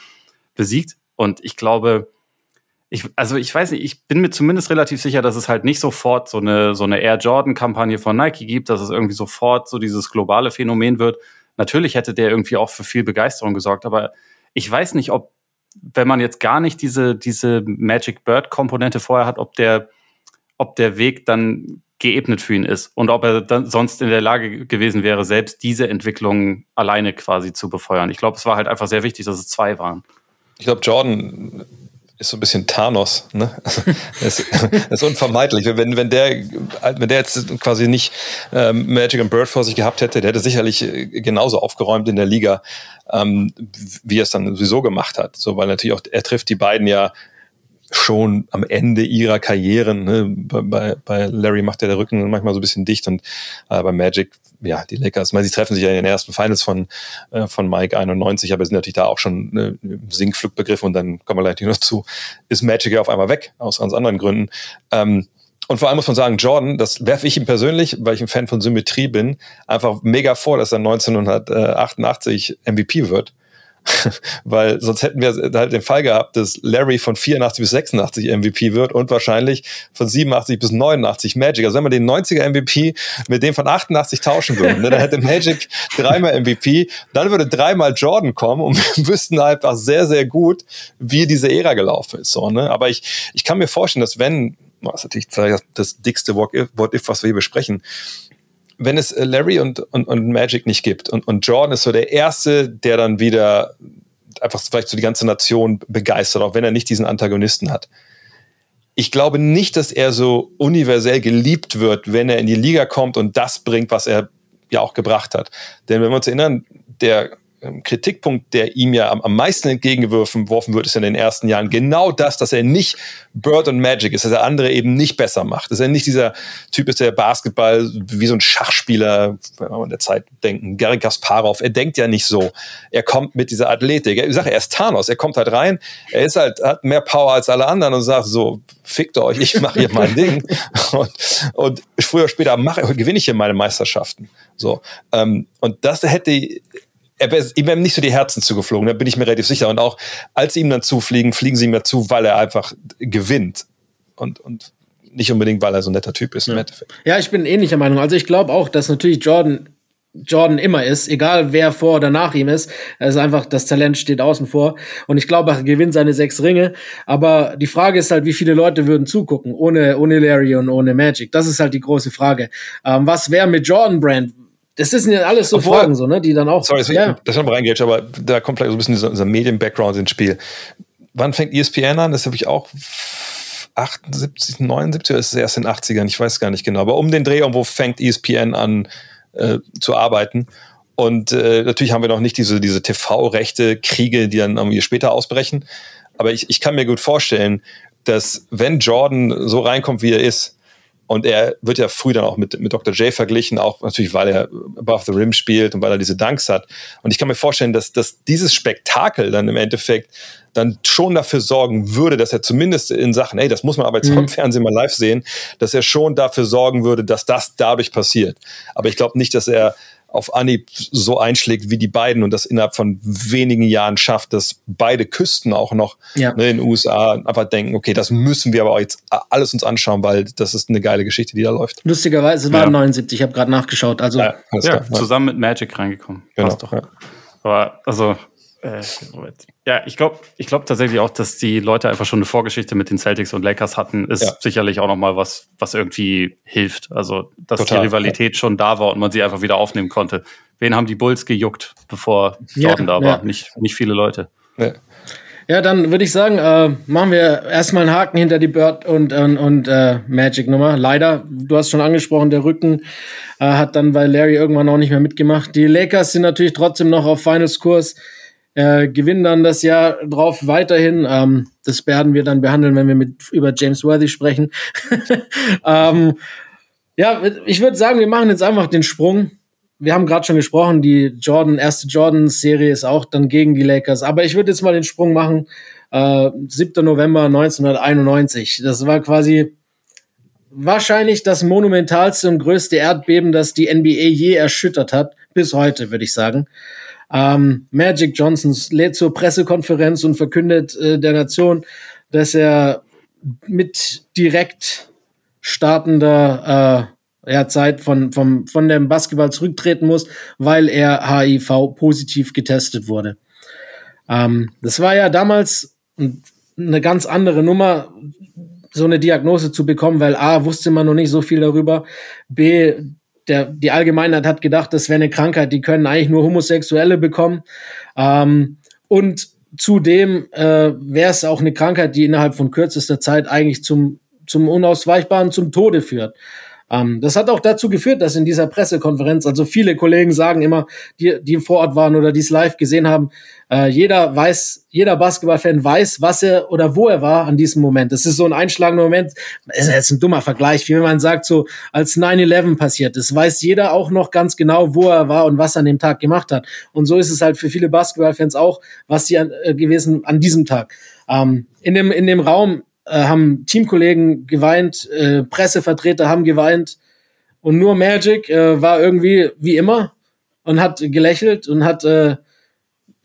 besiegt. Und ich glaube, ich, also ich weiß nicht, ich bin mir zumindest relativ sicher, dass es halt nicht sofort so eine, so eine Air Jordan-Kampagne von Nike gibt, dass es irgendwie sofort so dieses globale Phänomen wird. Natürlich hätte der irgendwie auch für viel Begeisterung gesorgt, aber ich weiß nicht, ob wenn man jetzt gar nicht diese, diese Magic Bird-Komponente vorher hat, ob der, ob der Weg dann geebnet für ihn ist und ob er dann sonst in der Lage gewesen wäre, selbst diese Entwicklung alleine quasi zu befeuern. Ich glaube, es war halt einfach sehr wichtig, dass es zwei waren. Ich glaube, Jordan ist so ein bisschen Thanos, ne? das, ist unvermeidlich. Wenn, wenn, der, wenn der jetzt quasi nicht ähm, Magic and Bird vor sich gehabt hätte, der hätte sicherlich äh, genauso aufgeräumt in der Liga, ähm, wie er es dann sowieso gemacht hat. So, weil natürlich auch, er trifft die beiden ja schon am Ende ihrer Karrieren. Ne? Bei, bei Larry macht ja der Rücken manchmal so ein bisschen dicht und äh, bei Magic, ja, die Lakers, meine, sie treffen sich ja in den ersten Finals von, äh, von Mike 91, aber sind natürlich da auch schon ne, im Sinkflug begriffen und dann kommen wir gleich noch zu, ist Magic ja auf einmal weg, aus ganz anderen Gründen. Ähm, und vor allem muss man sagen, Jordan, das werfe ich ihm persönlich, weil ich ein Fan von Symmetrie bin, einfach mega vor, dass er 1988 MVP wird weil sonst hätten wir halt den Fall gehabt, dass Larry von 84 bis 86 MVP wird und wahrscheinlich von 87 bis 89 Magic. Also wenn man den 90er MVP mit dem von 88 tauschen würde, ne, dann hätte Magic dreimal MVP, dann würde dreimal Jordan kommen und wir wüssten einfach sehr, sehr gut, wie diese Ära gelaufen ist. So, ne? Aber ich, ich kann mir vorstellen, dass wenn, das ist natürlich das dickste What-If, was wir hier besprechen, wenn es äh, Larry und, und, und Magic nicht gibt und, und Jordan ist so der Erste, der dann wieder einfach vielleicht so die ganze Nation begeistert, auch wenn er nicht diesen Antagonisten hat. Ich glaube nicht, dass er so universell geliebt wird, wenn er in die Liga kommt und das bringt, was er ja auch gebracht hat. Denn wenn wir uns erinnern, der Kritikpunkt, der ihm ja am, am meisten entgegengeworfen wird, ist in den ersten Jahren genau das, dass er nicht Bird und Magic ist, dass er andere eben nicht besser macht. Dass er nicht dieser Typ ist, der Basketball wie so ein Schachspieler, wenn wir an der Zeit denken, Gary Kasparov, er denkt ja nicht so. Er kommt mit dieser Athletik. Ich sage, er ist Thanos, er kommt halt rein, er ist halt, hat mehr Power als alle anderen und sagt so, fickt euch, ich mache hier mein Ding. Und, und früher oder später mache, gewinne ich hier meine Meisterschaften. So. Ähm, und das hätte er wär, ihm nicht so die Herzen zugeflogen, da bin ich mir relativ sicher. Und auch als sie ihm dann zufliegen, fliegen sie ihm dazu, weil er einfach gewinnt. Und, und nicht unbedingt, weil er so ein netter Typ ist ja. im Endeffekt. Ja, ich bin ähnlicher Meinung. Also ich glaube auch, dass natürlich Jordan Jordan immer ist, egal wer vor oder nach ihm ist. Er ist einfach, das Talent steht außen vor. Und ich glaube, er gewinnt seine sechs Ringe. Aber die Frage ist halt, wie viele Leute würden zugucken, ohne, ohne Larry und ohne Magic? Das ist halt die große Frage. Ähm, was wäre mit Jordan Brand? Das sind ja alles so Obwohl, Fragen, so, ne, die dann auch. Sorry, das ja. das noch reingeht, aber da kommt vielleicht so ein bisschen dieser, dieser Medien-Background ins Spiel. Wann fängt ESPN an? Das habe ich auch 78, 79 oder ist es erst in den 80ern? Ich weiß gar nicht genau. Aber um den Dreh, wo fängt ESPN an äh, zu arbeiten? Und äh, natürlich haben wir noch nicht diese, diese TV-Rechte, Kriege, die dann irgendwie später ausbrechen. Aber ich, ich kann mir gut vorstellen, dass wenn Jordan so reinkommt, wie er ist, und er wird ja früh dann auch mit, mit Dr. J verglichen, auch natürlich, weil er Above the Rim spielt und weil er diese Dunks hat. Und ich kann mir vorstellen, dass, dass dieses Spektakel dann im Endeffekt dann schon dafür sorgen würde, dass er zumindest in Sachen, ey, das muss man aber jetzt mhm. im Fernsehen mal live sehen, dass er schon dafür sorgen würde, dass das dadurch passiert. Aber ich glaube nicht, dass er auf Anhieb so einschlägt wie die beiden und das innerhalb von wenigen Jahren schafft, dass beide Küsten auch noch ja. ne, in den USA einfach denken, okay, das müssen wir aber auch jetzt alles uns anschauen, weil das ist eine geile Geschichte, die da läuft. Lustigerweise war ja. 79, ich habe gerade nachgeschaut. Also ja, ja zusammen mit Magic reingekommen. Genau. Passt doch. Aber also äh, ja, ich glaube ich glaub tatsächlich auch, dass die Leute einfach schon eine Vorgeschichte mit den Celtics und Lakers hatten, ist ja. sicherlich auch noch mal was, was irgendwie hilft. Also, dass Total, die Rivalität ja. schon da war und man sie einfach wieder aufnehmen konnte. Wen haben die Bulls gejuckt, bevor Jordan ja, da war? Nicht, nicht viele Leute. Ja. dann würde ich sagen, äh, machen wir erstmal einen Haken hinter die Bird und, und, und äh, Magic-Nummer. Leider, du hast schon angesprochen, der Rücken äh, hat dann bei Larry irgendwann auch nicht mehr mitgemacht. Die Lakers sind natürlich trotzdem noch auf Finals-Kurs äh, gewinnen dann das Jahr drauf weiterhin. Ähm, das werden wir dann behandeln, wenn wir mit über James Worthy sprechen. ähm, ja, ich würde sagen, wir machen jetzt einfach den Sprung. Wir haben gerade schon gesprochen, die Jordan, erste Jordan-Serie ist auch dann gegen die Lakers. Aber ich würde jetzt mal den Sprung machen. Äh, 7. November 1991. Das war quasi wahrscheinlich das monumentalste und größte Erdbeben, das die NBA je erschüttert hat. Bis heute, würde ich sagen. Ähm, Magic Johnson lädt zur Pressekonferenz und verkündet äh, der Nation, dass er mit direkt startender äh, ja, Zeit von, vom, von dem Basketball zurücktreten muss, weil er HIV positiv getestet wurde. Ähm, das war ja damals eine ganz andere Nummer, so eine Diagnose zu bekommen, weil A, wusste man noch nicht so viel darüber, B, der, die Allgemeinheit hat gedacht, das wäre eine Krankheit, die können eigentlich nur Homosexuelle bekommen. Ähm, und zudem äh, wäre es auch eine Krankheit, die innerhalb von kürzester Zeit eigentlich zum, zum Unausweichbaren, zum Tode führt. Ähm, das hat auch dazu geführt, dass in dieser Pressekonferenz, also viele Kollegen sagen immer, die, die vor Ort waren oder die es live gesehen haben, äh, jeder weiß, jeder Basketballfan weiß, was er oder wo er war an diesem Moment. Das ist so ein einschlagender Moment. Ist jetzt ein dummer Vergleich, wie wenn man sagt, so als 9-11 passiert ist, weiß jeder auch noch ganz genau, wo er war und was er an dem Tag gemacht hat. Und so ist es halt für viele Basketballfans auch, was sie an, äh, gewesen an diesem Tag. Ähm, in dem in dem Raum äh, haben Teamkollegen geweint, äh, Pressevertreter haben geweint und nur Magic äh, war irgendwie wie immer und hat gelächelt und hat äh,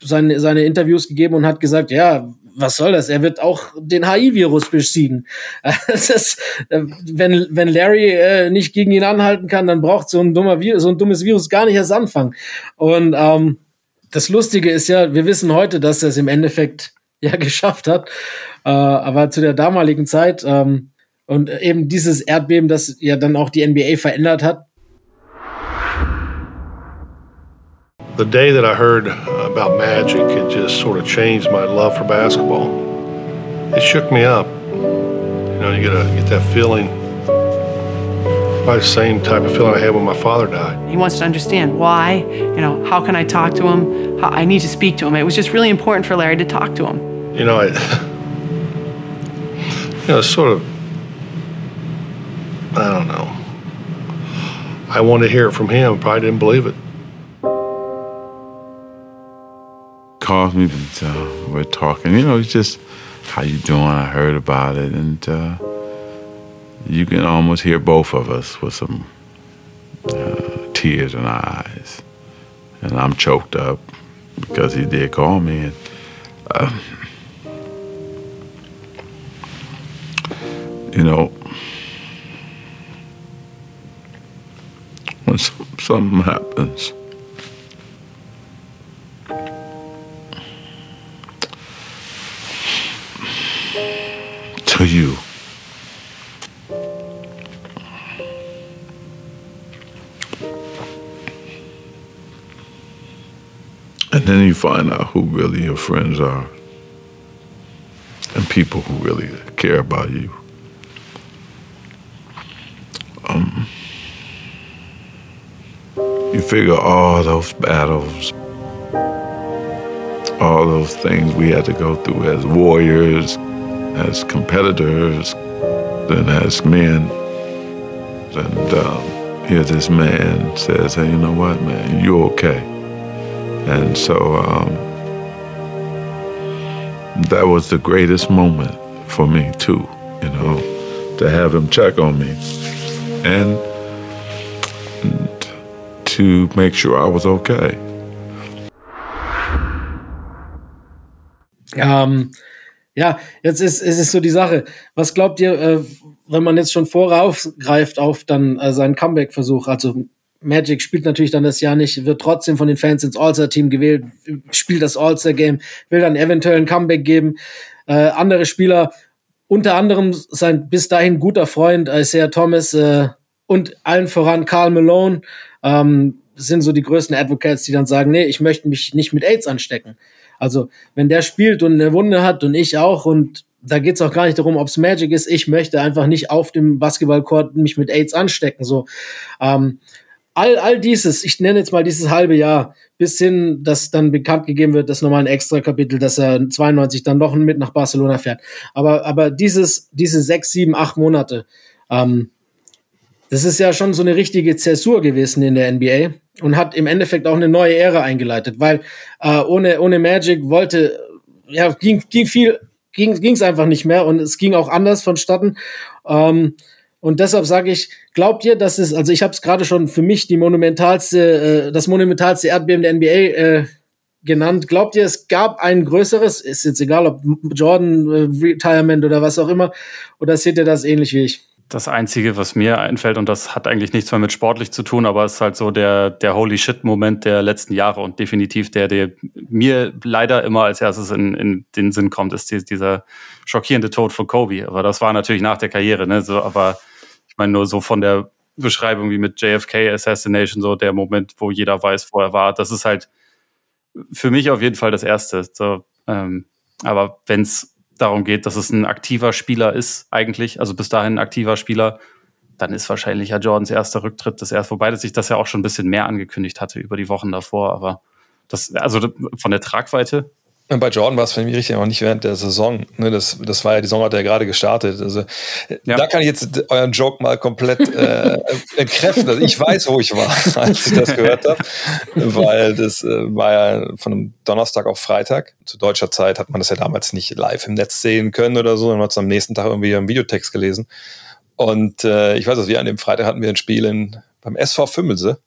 seine, seine Interviews gegeben und hat gesagt, ja, was soll das? Er wird auch den HI-Virus besiegen. ist, äh, wenn, wenn Larry äh, nicht gegen ihn anhalten kann, dann braucht so ein, dummer so ein dummes Virus gar nicht erst anfangen. Und ähm, das Lustige ist ja, wir wissen heute, dass es im Endeffekt ja geschafft hat. Äh, aber zu der damaligen Zeit ähm, und eben dieses Erdbeben, das ja dann auch die NBA verändert hat. The day that I heard about Magic, it just sort of changed my love for basketball. It shook me up. You know, you get, a, get that feeling, probably the same type of feeling I had when my father died. He wants to understand why, you know, how can I talk to him? How, I need to speak to him. It was just really important for Larry to talk to him. You know, I, you know, sort of, I don't know. I wanted to hear it from him. Probably didn't believe it. Calls me and uh, we're talking. You know, it's just how you doing? I heard about it, and uh, you can almost hear both of us with some uh, tears in our eyes, and I'm choked up because he did call me. And, uh, you know, when something happens, to you, and then you find out who really your friends are. And people who really care about you. Um, you figure all those battles, all those things we had to go through as warriors, as competitors, and as men. And um, here this man says, hey, you know what, man, you're okay. And so um, that was the greatest moment for me, too, you know, to have him check on me. And to make sure I was okay. Ähm, ja, jetzt ist, ist es so die Sache. Was glaubt ihr, äh, wenn man jetzt schon voraufgreift auf dann äh, seinen Comeback-Versuch? Also Magic spielt natürlich dann das Jahr nicht, wird trotzdem von den Fans ins All-Star-Team gewählt, spielt das All-Star-Game, will dann eventuell ein Comeback geben. Äh, andere Spieler, unter anderem sein bis dahin guter Freund Isaiah Thomas äh, und allen voran Carl Malone, ähm, sind so die größten Advocates, die dann sagen, nee, ich möchte mich nicht mit AIDS anstecken. Also, wenn der spielt und eine Wunde hat und ich auch und da geht's auch gar nicht darum, ob's Magic ist. Ich möchte einfach nicht auf dem Basketballcourt mich mit AIDS anstecken. So, ähm, all, all dieses, ich nenne jetzt mal dieses halbe Jahr, bis hin, dass dann bekannt gegeben wird, dass nochmal ein extra Kapitel, dass er 92 dann noch mit nach Barcelona fährt. Aber, aber dieses, diese sechs, sieben, acht Monate, ähm, das ist ja schon so eine richtige Zäsur gewesen in der NBA und hat im Endeffekt auch eine neue Ära eingeleitet, weil äh, ohne, ohne Magic wollte, ja, ging, ging viel, ging es einfach nicht mehr und es ging auch anders vonstatten. Ähm, und deshalb sage ich, glaubt ihr, dass es, also ich habe es gerade schon für mich die monumentalste, äh, das monumentalste Erdbeben der NBA äh, genannt. Glaubt ihr, es gab ein größeres, ist jetzt egal, ob Jordan äh, Retirement oder was auch immer, oder seht ihr das ähnlich wie ich? Das Einzige, was mir einfällt, und das hat eigentlich nichts mehr mit sportlich zu tun, aber es ist halt so der, der Holy Shit-Moment der letzten Jahre und definitiv der, der mir leider immer als erstes in, in den Sinn kommt, ist die, dieser schockierende Tod von Kobe. Aber das war natürlich nach der Karriere, ne? So, aber ich meine, nur so von der Beschreibung wie mit JFK Assassination, so der Moment, wo jeder weiß, wo er war, das ist halt für mich auf jeden Fall das Erste. So, ähm, aber wenn es darum geht, dass es ein aktiver Spieler ist, eigentlich, also bis dahin ein aktiver Spieler, dann ist wahrscheinlich ja Jordans erster Rücktritt das erste, wobei sich das ja auch schon ein bisschen mehr angekündigt hatte über die Wochen davor, aber das, also von der Tragweite bei Jordan war es für mich richtig auch nicht während der Saison. Ne, das, das war ja die Saison, hat er ja gerade gestartet. Also ja. da kann ich jetzt euren Joke mal komplett äh, entkräften. Also ich weiß, wo ich war, als ich das gehört habe, weil das äh, war ja von einem Donnerstag auf Freitag. Zu deutscher Zeit hat man das ja damals nicht live im Netz sehen können oder so. Man hat es am nächsten Tag irgendwie im Videotext gelesen. Und äh, ich weiß, dass wir an dem Freitag hatten wir ein Spiel in, beim SV Fümmelse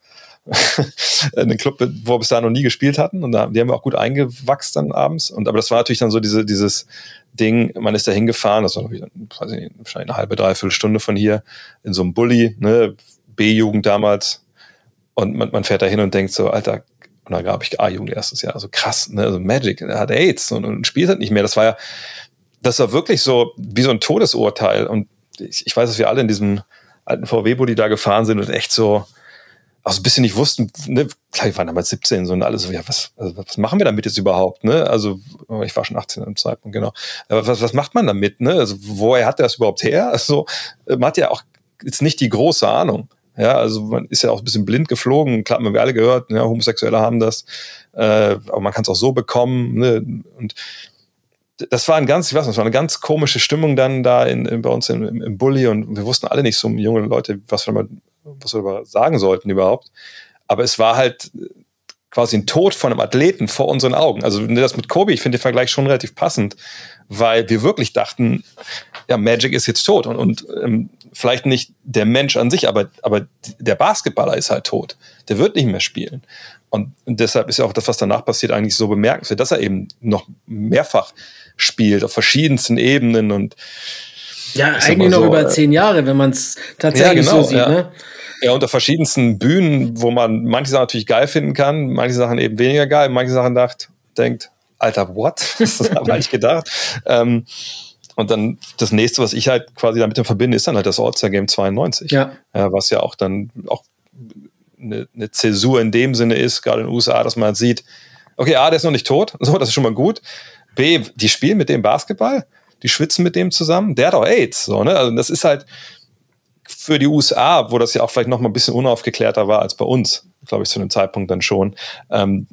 einen Club, wo wir bis dahin noch nie gespielt hatten. Und da, die haben wir auch gut eingewachsen dann abends. Und aber das war natürlich dann so diese, dieses Ding, man ist da hingefahren, das war ich wahrscheinlich eine halbe, dreiviertel Stunde von hier, in so einem Bulli, ne, B-Jugend damals. Und man, man fährt da hin und denkt so, Alter, und da gab ich A-Jugend erstes Jahr, also krass, ne, also Magic, er hat AIDS und, und spielt halt nicht mehr. Das war ja, das war wirklich so wie so ein Todesurteil. Und ich, ich weiß, dass wir alle in diesem alten VW-Bulli da gefahren sind und echt so, auch so ein bisschen nicht wussten, ne, klar, ich war damals 17 so und alles so, ja, was, also, was machen wir damit jetzt überhaupt, ne? Also, oh, ich war schon 18 am Zeitpunkt, genau. Aber was, was macht man damit, ne? Also, woher hat er das überhaupt her? Also, man hat ja auch jetzt nicht die große Ahnung. Ja, also man ist ja auch ein bisschen blind geflogen, klar, haben wir alle gehört, ja, Homosexuelle haben das, äh, aber man kann es auch so bekommen, ne? Und das war ein ganz, ich weiß nicht, das war eine ganz komische Stimmung dann da in, in bei uns im, im Bulli und wir wussten alle nicht so junge Leute, was wir mal was wir sagen sollten überhaupt. Aber es war halt quasi ein Tod von einem Athleten vor unseren Augen. Also das mit Kobe, ich finde den Vergleich schon relativ passend, weil wir wirklich dachten, ja, Magic ist jetzt tot und, und ähm, vielleicht nicht der Mensch an sich, aber, aber der Basketballer ist halt tot. Der wird nicht mehr spielen. Und, und deshalb ist ja auch das, was danach passiert, eigentlich so bemerkenswert, dass er eben noch mehrfach spielt auf verschiedensten Ebenen und ja, eigentlich noch so, über äh, zehn Jahre, wenn man es tatsächlich ja, genau, so sieht. Ja. Ne? Ja, unter verschiedensten Bühnen, wo man manche Sachen natürlich geil finden kann, manche Sachen eben weniger geil, manche Sachen dacht, denkt, Alter, what? Das habe ich gedacht. Ähm, und dann das nächste, was ich halt quasi damit verbinde, ist dann halt das All-Star Game 92. Ja. ja. Was ja auch dann auch eine, eine Zäsur in dem Sinne ist, gerade in den USA, dass man sieht, okay, A, der ist noch nicht tot, so, das ist schon mal gut. B, die spielen mit dem Basketball, die schwitzen mit dem zusammen, der hat auch AIDS, so, ne? Also das ist halt, für die USA, wo das ja auch vielleicht noch mal ein bisschen unaufgeklärter war als bei uns, glaube ich, zu dem Zeitpunkt dann schon, ähm,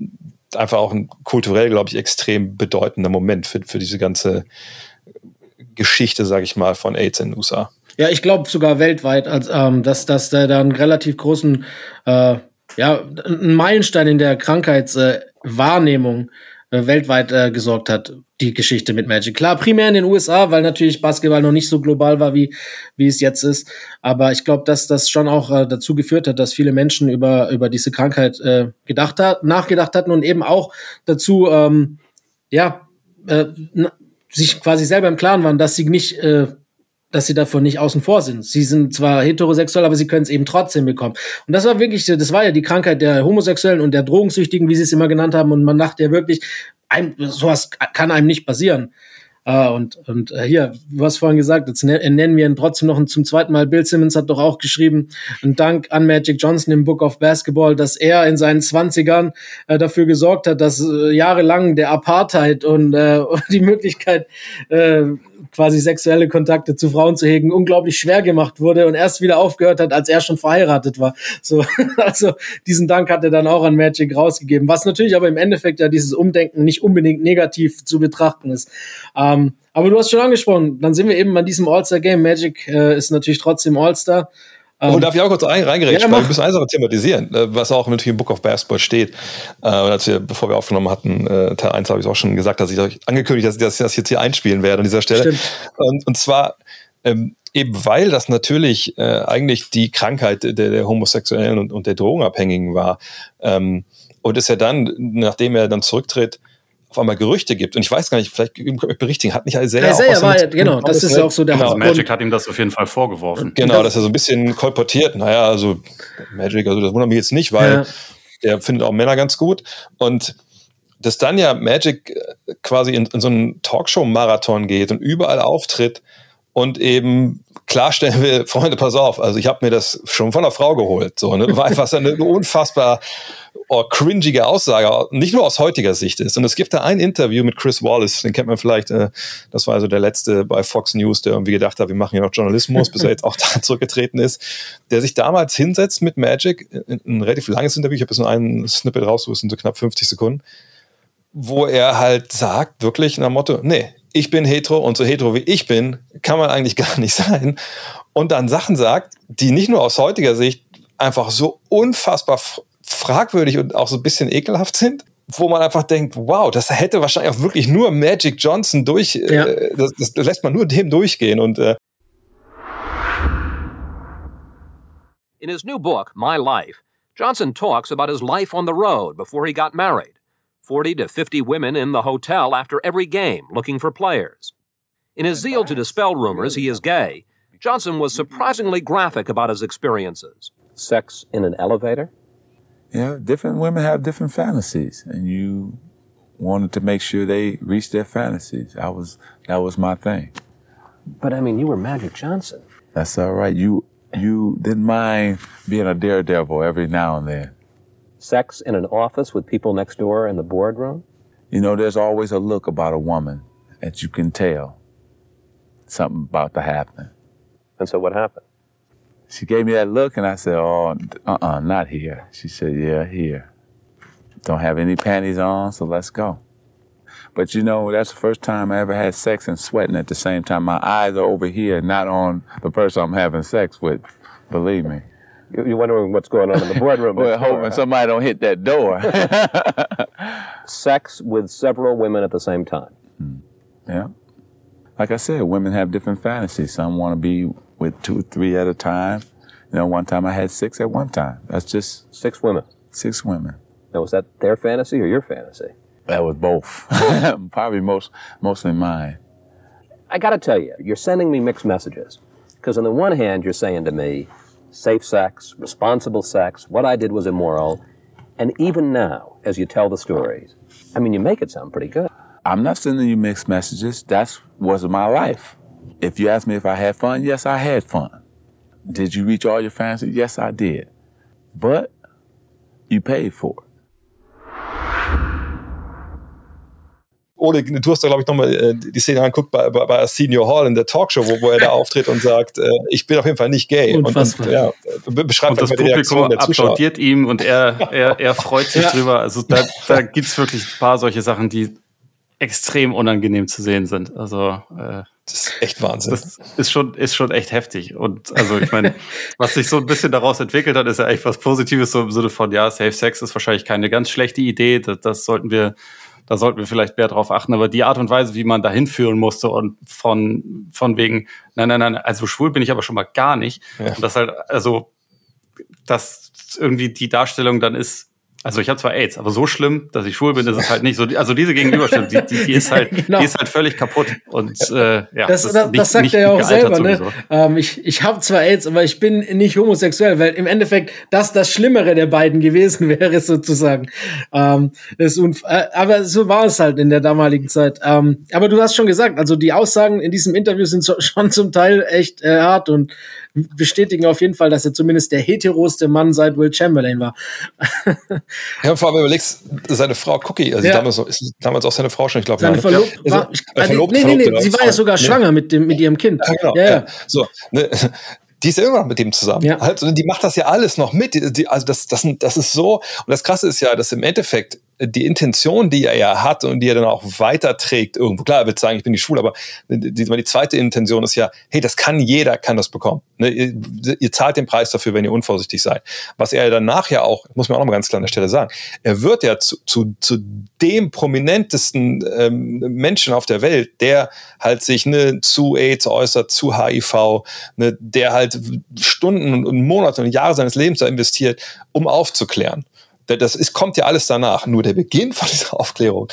einfach auch ein kulturell, glaube ich, extrem bedeutender Moment für, für diese ganze Geschichte, sage ich mal, von AIDS in den USA. Ja, ich glaube sogar weltweit, als, ähm, dass, dass da einen relativ großen, äh, ja, einen Meilenstein in der Krankheitswahrnehmung äh, weltweit äh, gesorgt hat die Geschichte mit Magic. Klar, primär in den USA, weil natürlich Basketball noch nicht so global war, wie, wie es jetzt ist. Aber ich glaube, dass das schon auch äh, dazu geführt hat, dass viele Menschen über, über diese Krankheit äh, gedacht hat, nachgedacht hatten und eben auch dazu, ähm, ja, äh, sich quasi selber im Klaren waren, dass sie nicht, äh, dass sie davon nicht außen vor sind. Sie sind zwar heterosexuell, aber sie können es eben trotzdem bekommen. Und das war wirklich, das war ja die Krankheit der Homosexuellen und der Drogensüchtigen, wie sie es immer genannt haben. Und man dachte ja wirklich, ein, sowas kann einem nicht passieren. Uh, und und uh, hier, du hast vorhin gesagt, jetzt ne, nennen wir ihn trotzdem noch zum zweiten Mal. Bill Simmons hat doch auch geschrieben, ein Dank an Magic Johnson im Book of Basketball, dass er in seinen Zwanzigern uh, dafür gesorgt hat, dass äh, jahrelang der Apartheid und äh, die Möglichkeit, äh, quasi sexuelle Kontakte zu Frauen zu hegen, unglaublich schwer gemacht wurde und erst wieder aufgehört hat, als er schon verheiratet war. So, also diesen Dank hat er dann auch an Magic rausgegeben, was natürlich aber im Endeffekt ja dieses Umdenken nicht unbedingt negativ zu betrachten ist. Ähm, aber du hast schon angesprochen, dann sind wir eben bei diesem All-Star-Game. Magic äh, ist natürlich trotzdem All-Star. Oh, darf ich auch kurz reingerecht, ja, weil wir müssen eine Sache thematisieren, äh, was auch natürlich im Book of Basketball steht. Äh, und als wir, bevor wir aufgenommen hatten, äh, Teil 1 habe ich auch schon gesagt, dass ich euch angekündigt habe, dass ich das jetzt hier einspielen werde an dieser Stelle. Und, und zwar ähm, eben weil das natürlich äh, eigentlich die Krankheit der, der Homosexuellen und, und der Drogenabhängigen war. Ähm, und ist ja dann, nachdem er dann zurücktritt, auf einmal Gerüchte gibt. Und ich weiß gar nicht, vielleicht berichtigen, hat nicht Isaiah, Isaiah auch was war, genau, das ist ja auch so der genau. Magic hat ihm das auf jeden Fall vorgeworfen. Genau, dass er so ein bisschen kolportiert. Naja, also Magic, also das wundert mich jetzt nicht, weil ja. der findet auch Männer ganz gut. Und dass dann ja Magic äh, quasi in, in so einen Talkshow-Marathon geht und überall auftritt und eben klarstellen will, Freunde, pass auf, also ich habe mir das schon von einer Frau geholt. So, ne? War einfach eine unfassbar oh, cringige Aussage, nicht nur aus heutiger Sicht ist. Und es gibt da ein Interview mit Chris Wallace, den kennt man vielleicht, äh, das war also der letzte bei Fox News, der irgendwie gedacht hat, wir machen ja noch Journalismus, bis er jetzt auch da zurückgetreten ist, der sich damals hinsetzt mit Magic, ein relativ langes Interview, ich habe jetzt nur einen Snippet raus, so knapp 50 Sekunden, wo er halt sagt, wirklich nach Motto, nee, ich bin hetero und so hetero wie ich bin, kann man eigentlich gar nicht sein. Und dann Sachen sagt, die nicht nur aus heutiger Sicht einfach so unfassbar fragwürdig und auch so ein bisschen ekelhaft sind, wo man einfach denkt, wow, das hätte wahrscheinlich auch wirklich nur Magic Johnson durch, ja. äh, das, das, lässt man nur dem durchgehen und äh In his new book, My Life, Johnson talks about his life on the road before he got married. 40 to 50 women in the hotel after every game looking for players. In his zeal to dispel rumors he is gay, Johnson was mm-hmm. surprisingly graphic about his experiences. Sex in an elevator? Yeah, different women have different fantasies, and you wanted to make sure they reached their fantasies. That was that was my thing. But I mean, you were Magic Johnson. That's all right. You you didn't mind being a daredevil every now and then sex in an office with people next door in the boardroom? You know, there's always a look about a woman that you can tell something about to happen. And so what happened? She gave me that look, and I said, "Oh, uh-uh, not here." She said, "Yeah, here. Don't have any panties on, so let's go." But you know, that's the first time I ever had sex and sweating at the same time. My eyes are over here, not on the person I'm having sex with. Believe me. You're wondering what's going on in the boardroom. We're hoping somebody don't hit that door. Sex with several women at the same time. Hmm. Yeah. Like I said, women have different fantasies. Some want to be with two, three at a time. You know, one time I had six at one time. That's just six women. Six women. Now, was that their fantasy or your fantasy? That was both. Probably most, mostly mine. I got to tell you, you're sending me mixed messages. Because on the one hand, you're saying to me, safe sex, responsible sex, what I did was immoral. And even now, as you tell the stories, I mean, you make it sound pretty good. I'm not sending you mixed messages. That's was my life. If you ask me if I had fun, yes, I had fun. Did you reach all your fantasies? Yes, I did. But you paid for it. Ole, du hast da, glaube ich, nochmal äh, die Szene anguckt bei, bei, bei Senior Hall in der Talkshow, wo, wo er da auftritt und sagt, äh, ich bin auf jeden Fall nicht gay. Unfassbar. Und, und, ja, beschreibt und das Publikum applaudiert ihm und er, er, er freut sich ja. drüber. Also da, da gibt es wirklich ein paar solche Sachen, die extrem unangenehm zu sehen sind. Also äh, das ist echt Wahnsinn. Das ist schon, ist schon echt heftig. Und also ich meine, was sich so ein bisschen daraus entwickelt hat, ist ja echt was Positives, so im Sinne von, ja, Safe Sex ist wahrscheinlich keine ganz schlechte Idee. Das, das sollten wir da sollten wir vielleicht mehr drauf achten. Aber die Art und Weise, wie man da hinführen musste und von, von wegen, nein, nein, nein, also schwul bin ich aber schon mal gar nicht. Ja. Und das halt, also, dass irgendwie die Darstellung dann ist, also ich habe zwar AIDS, aber so schlimm, dass ich schwul bin, ist es halt nicht so. Also diese Gegenüberstellung, die, die, die ist halt, genau. die ist halt völlig kaputt. Und äh, ja, das, das, das, nicht, das sagt er ja auch selber. Ne? Ähm, ich ich habe zwar AIDS, aber ich bin nicht homosexuell, weil im Endeffekt das das Schlimmere der beiden gewesen wäre sozusagen. Ähm, ist äh, aber so war es halt in der damaligen Zeit. Ähm, aber du hast schon gesagt, also die Aussagen in diesem Interview sind so, schon zum Teil echt äh, hart und bestätigen auf jeden Fall, dass er zumindest der heteroste Mann seit Will Chamberlain war. Ja, vor allem überlegst, seine Frau Cookie, also ja. damals, ist damals auch seine Frau schon, ich glaube. Seine Verlobte ja. war, ich, äh, verlobt, nee, nee, nee, sie war ja sogar nee. schwanger mit, dem, mit ihrem Kind. Ja, genau. Ja, ja. So, ne, die ist ja immer noch mit dem zusammen. Ja. Halt, die macht das ja alles noch mit. Die, also das, das, das ist so. Und das Krasse ist ja, dass im Endeffekt die Intention, die er ja hat und die er dann auch weiterträgt irgendwo. Klar, er wird sagen, ich bin nicht schwul, aber die, die, zweite Intention ist ja, hey, das kann jeder, kann das bekommen. Ne, ihr, ihr, zahlt den Preis dafür, wenn ihr unvorsichtig seid. Was er danach ja auch, muss man auch noch mal ganz klar an der Stelle sagen, er wird ja zu, zu, zu dem prominentesten ähm, Menschen auf der Welt, der halt sich ne, zu AIDS äußert, zu HIV, ne, der halt Stunden und Monate und Jahre seines Lebens da investiert, um aufzuklären. Das ist, kommt ja alles danach. Nur der Beginn von dieser Aufklärung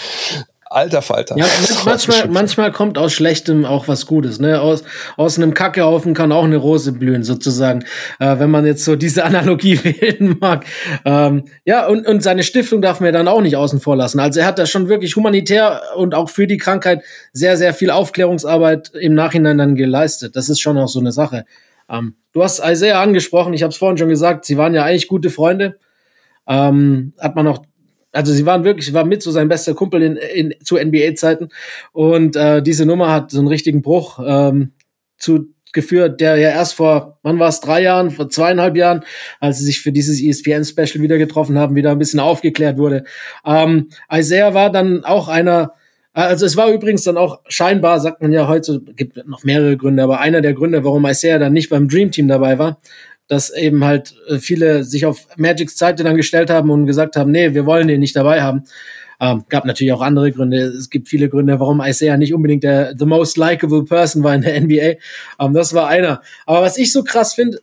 Alter Falter. Ja, manchmal, manchmal kommt aus Schlechtem auch was Gutes. Ne? Aus, aus einem Kackehaufen kann auch eine Rose blühen, sozusagen. Äh, wenn man jetzt so diese Analogie wählen mag. Ähm, ja, und, und seine Stiftung darf man ja dann auch nicht außen vor lassen. Also er hat da schon wirklich humanitär und auch für die Krankheit sehr, sehr viel Aufklärungsarbeit im Nachhinein dann geleistet. Das ist schon auch so eine Sache. Ähm, du hast Isaiah angesprochen, ich habe es vorhin schon gesagt, sie waren ja eigentlich gute Freunde. Ähm, hat man auch also sie waren wirklich, war mit so sein bester Kumpel in, in zu NBA-Zeiten. Und äh, diese Nummer hat so einen richtigen Bruch ähm, zu geführt, der ja erst vor, wann war es, drei Jahren, vor zweieinhalb Jahren, als sie sich für dieses ESPN-Special wieder getroffen haben, wieder ein bisschen aufgeklärt wurde. Ähm, Isaiah war dann auch einer, also es war übrigens dann auch scheinbar, sagt man ja heute, gibt noch mehrere Gründe, aber einer der Gründe, warum Isaiah dann nicht beim Dream Team dabei war, dass eben halt äh, viele sich auf Magics Seite dann gestellt haben und gesagt haben, nee, wir wollen den nicht dabei haben. Ähm, gab natürlich auch andere Gründe. Es gibt viele Gründe, warum Isaiah nicht unbedingt der the most likable person war in der NBA. Ähm, das war einer. Aber was ich so krass finde,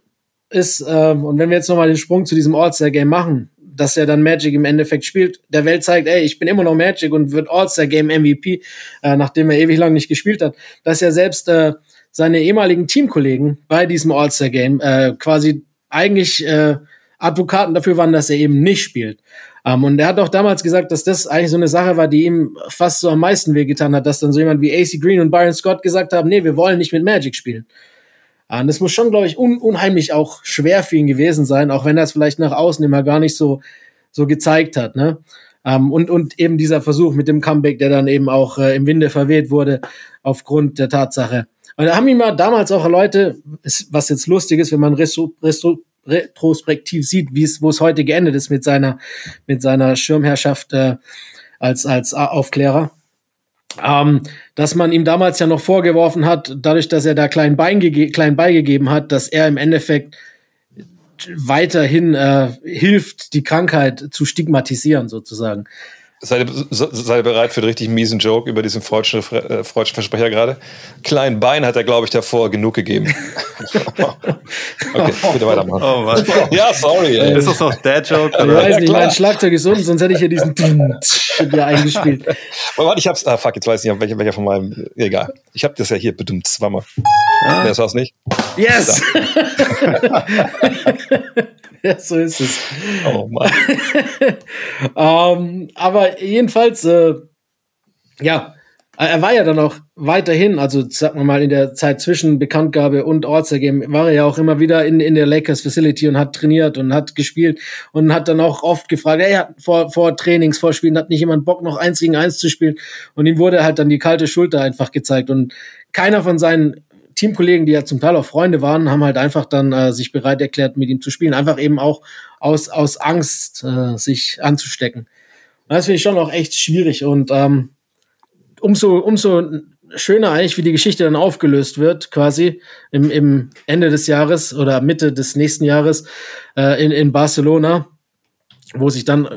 ist, ähm, und wenn wir jetzt nochmal den Sprung zu diesem All-Star-Game machen, dass er dann Magic im Endeffekt spielt, der Welt zeigt, ey, ich bin immer noch Magic und wird All-Star-Game MVP, äh, nachdem er ewig lang nicht gespielt hat, dass er selbst äh, seine ehemaligen Teamkollegen bei diesem All-Star-Game äh, quasi eigentlich äh, Advokaten dafür waren, dass er eben nicht spielt. Um, ähm, und er hat auch damals gesagt, dass das eigentlich so eine Sache war, die ihm fast so am meisten wehgetan hat, dass dann so jemand wie AC Green und Byron Scott gesagt haben, nee, wir wollen nicht mit Magic spielen. Und das muss schon, glaube ich, un unheimlich auch schwer für ihn gewesen sein, auch wenn er es vielleicht nach außen immer gar nicht so, so gezeigt hat. Ne? Um, ähm, und, und eben dieser Versuch mit dem Comeback, der dann eben auch äh, im Winde verweht wurde, aufgrund der Tatsache, und da haben immer damals auch Leute, was jetzt lustig ist, wenn man Restro, Restro, retrospektiv sieht, wie es, wo es heute geendet ist mit seiner, mit seiner Schirmherrschaft äh, als, als Aufklärer. Ähm, dass man ihm damals ja noch vorgeworfen hat, dadurch, dass er da klein, Bein klein beigegeben hat, dass er im Endeffekt weiterhin äh, hilft, die Krankheit zu stigmatisieren, sozusagen. Seid ihr, seid ihr bereit für den richtig miesen Joke über diesen freudschen, äh, freudschen Versprecher gerade? Klein Bein hat er, glaube ich, davor genug gegeben. okay, bitte weitermachen. Oh Mann. Ja, sorry. Ey. Ist das noch der Joke? Ich weiß nicht, mein Schlagzeug ist unten, sonst hätte ich hier diesen ja eingespielt. warte, ich hab's, ah fuck, jetzt weiß ich nicht, welcher, welcher von meinem, egal. Ich hab das ja hier bedummt, zweimal. Ah. Das war's nicht? Yes! ja, so ist es. Oh Mann. ähm, aber jedenfalls, äh, ja, er war ja dann auch weiterhin, also sagen wir mal in der Zeit zwischen Bekanntgabe und Ortsergame, war er ja auch immer wieder in, in der Lakers Facility und hat trainiert und hat gespielt und hat dann auch oft gefragt, er hat vor, vor Trainings, vor Spielen, hat nicht jemand Bock, noch eins gegen eins zu spielen und ihm wurde halt dann die kalte Schulter einfach gezeigt und keiner von seinen Teamkollegen, die ja zum Teil auch Freunde waren, haben halt einfach dann äh, sich bereit erklärt, mit ihm zu spielen. Einfach eben auch aus, aus Angst, äh, sich anzustecken. Und das finde ich schon auch echt schwierig. Und ähm, umso, umso schöner eigentlich, wie die Geschichte dann aufgelöst wird, quasi im, im Ende des Jahres oder Mitte des nächsten Jahres äh, in, in Barcelona, wo sich dann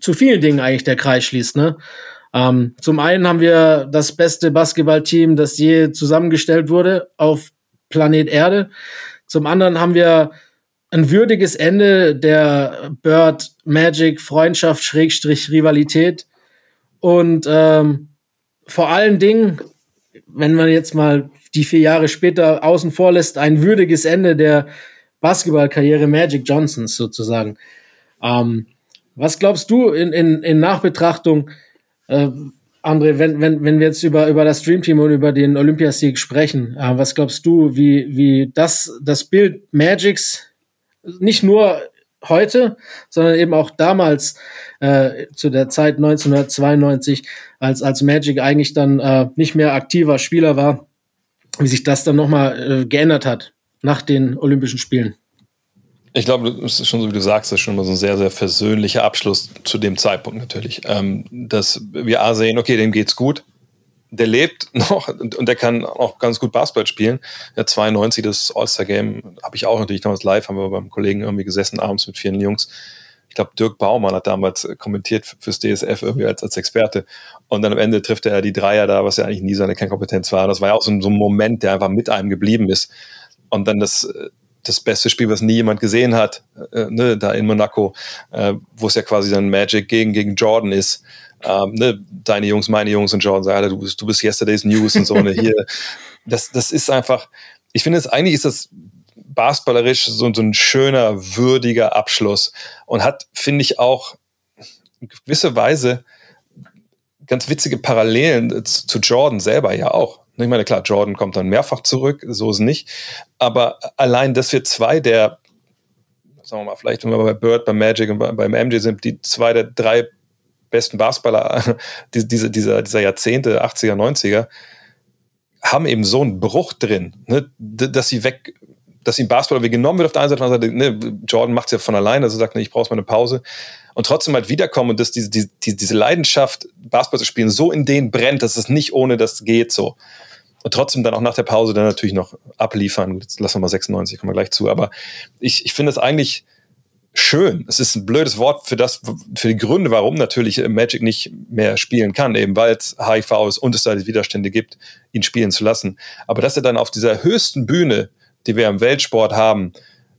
zu vielen Dingen eigentlich der Kreis schließt. Ne? Ähm, zum einen haben wir das beste Basketballteam, das je zusammengestellt wurde auf Planet Erde. Zum anderen haben wir ein würdiges Ende der Bird Magic Freundschaft Schrägstrich Rivalität und ähm, vor allen Dingen, wenn man jetzt mal die vier Jahre später außen vor lässt, ein würdiges Ende der Basketballkarriere Magic Johnsons sozusagen. Ähm, was glaubst du in, in, in Nachbetrachtung? Äh, André, wenn, wenn, wenn wir jetzt über, über das Dream Team und über den Olympiasieg sprechen, äh, was glaubst du, wie, wie das, das Bild Magics nicht nur heute, sondern eben auch damals äh, zu der Zeit 1992, als, als Magic eigentlich dann äh, nicht mehr aktiver Spieler war, wie sich das dann nochmal äh, geändert hat nach den Olympischen Spielen? Ich glaube, es ist schon so, wie du sagst, das ist schon mal so ein sehr, sehr versöhnlicher Abschluss zu dem Zeitpunkt natürlich. Ähm, dass wir A sehen, okay, dem geht's gut. Der lebt noch und, der kann auch ganz gut Basketball spielen. Der 92, das All-Star-Game, habe ich auch natürlich damals live, haben wir beim Kollegen irgendwie gesessen, abends mit vielen Jungs. Ich glaube, Dirk Baumann hat damals kommentiert fürs DSF irgendwie als, als Experte. Und dann am Ende trifft er die Dreier da, was ja eigentlich nie seine Kernkompetenz war. Das war ja auch so ein, so ein Moment, der einfach mit einem geblieben ist. Und dann das, das beste Spiel, was nie jemand gesehen hat, äh, ne, da in Monaco, äh, wo es ja quasi dann Magic gegen, gegen Jordan ist. ähm, ne, deine Jungs, meine Jungs und Jordan sagen, du bist, du bist Yesterday's News und so. Ne, hier, das, das ist einfach, ich finde es eigentlich ist das basketballerisch so, so ein schöner, würdiger Abschluss und hat, finde ich, auch in gewisser Weise ganz witzige Parallelen zu Jordan selber ja auch. Ich meine, klar, Jordan kommt dann mehrfach zurück, so ist es nicht. Aber allein, dass wir zwei der, sagen wir mal, vielleicht, wenn wir bei Bird, bei Magic und beim MJ sind, die zwei der drei besten Basketballer diese, dieser, dieser Jahrzehnte, 80er, 90er, haben eben so einen Bruch drin, ne, dass sie weg, dass ihm Basketball wie genommen wird auf der einen Seite, auf der anderen Seite, ne, Jordan macht es ja von alleine, also sagt, ne, ich brauche mal eine Pause und trotzdem halt wiederkommen und dass diese, diese, diese Leidenschaft, Basketball zu spielen, so in denen brennt, dass es nicht ohne das geht so. Und trotzdem dann auch nach der Pause dann natürlich noch abliefern. Jetzt lassen wir mal 96, kommen wir gleich zu. Aber ich, ich finde es eigentlich schön. Es ist ein blödes Wort für das, für die Gründe, warum natürlich Magic nicht mehr spielen kann, eben weil es HIV ist und es da die Widerstände gibt, ihn spielen zu lassen. Aber dass er dann auf dieser höchsten Bühne, die wir im Weltsport haben,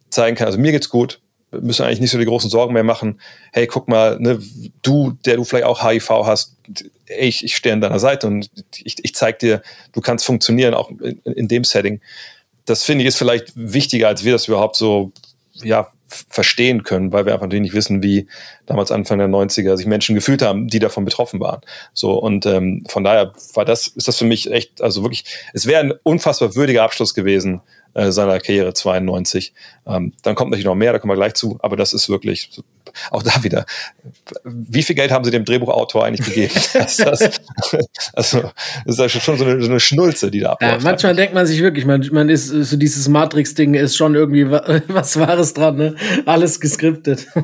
zeigen kann, also mir geht's gut, müssen eigentlich nicht so die großen Sorgen mehr machen. Hey, guck mal, ne, du, der du vielleicht auch HIV hast, ich, ich stehe an deiner Seite und ich, ich zeig dir, du kannst funktionieren, auch in, in dem Setting. Das finde ich ist vielleicht wichtiger, als wir das überhaupt so, ja, verstehen können, weil wir einfach nicht wissen, wie damals Anfang der 90er sich Menschen gefühlt haben, die davon betroffen waren. So und ähm, von daher war das, ist das für mich echt, also wirklich, es wäre ein unfassbar würdiger Abschluss gewesen äh, seiner Karriere 92. Ähm, dann kommt natürlich noch mehr, da kommen wir gleich zu, aber das ist wirklich auch da wieder. Wie viel Geld haben Sie dem Drehbuchautor eigentlich gegeben? das, das, also das ist schon so eine, so eine Schnulze, die da abläuft. Ja, manchmal denkt man sich wirklich, man, man ist so dieses Matrix-Ding ist schon irgendwie was Wahres dran, ne? Alles geskriptet.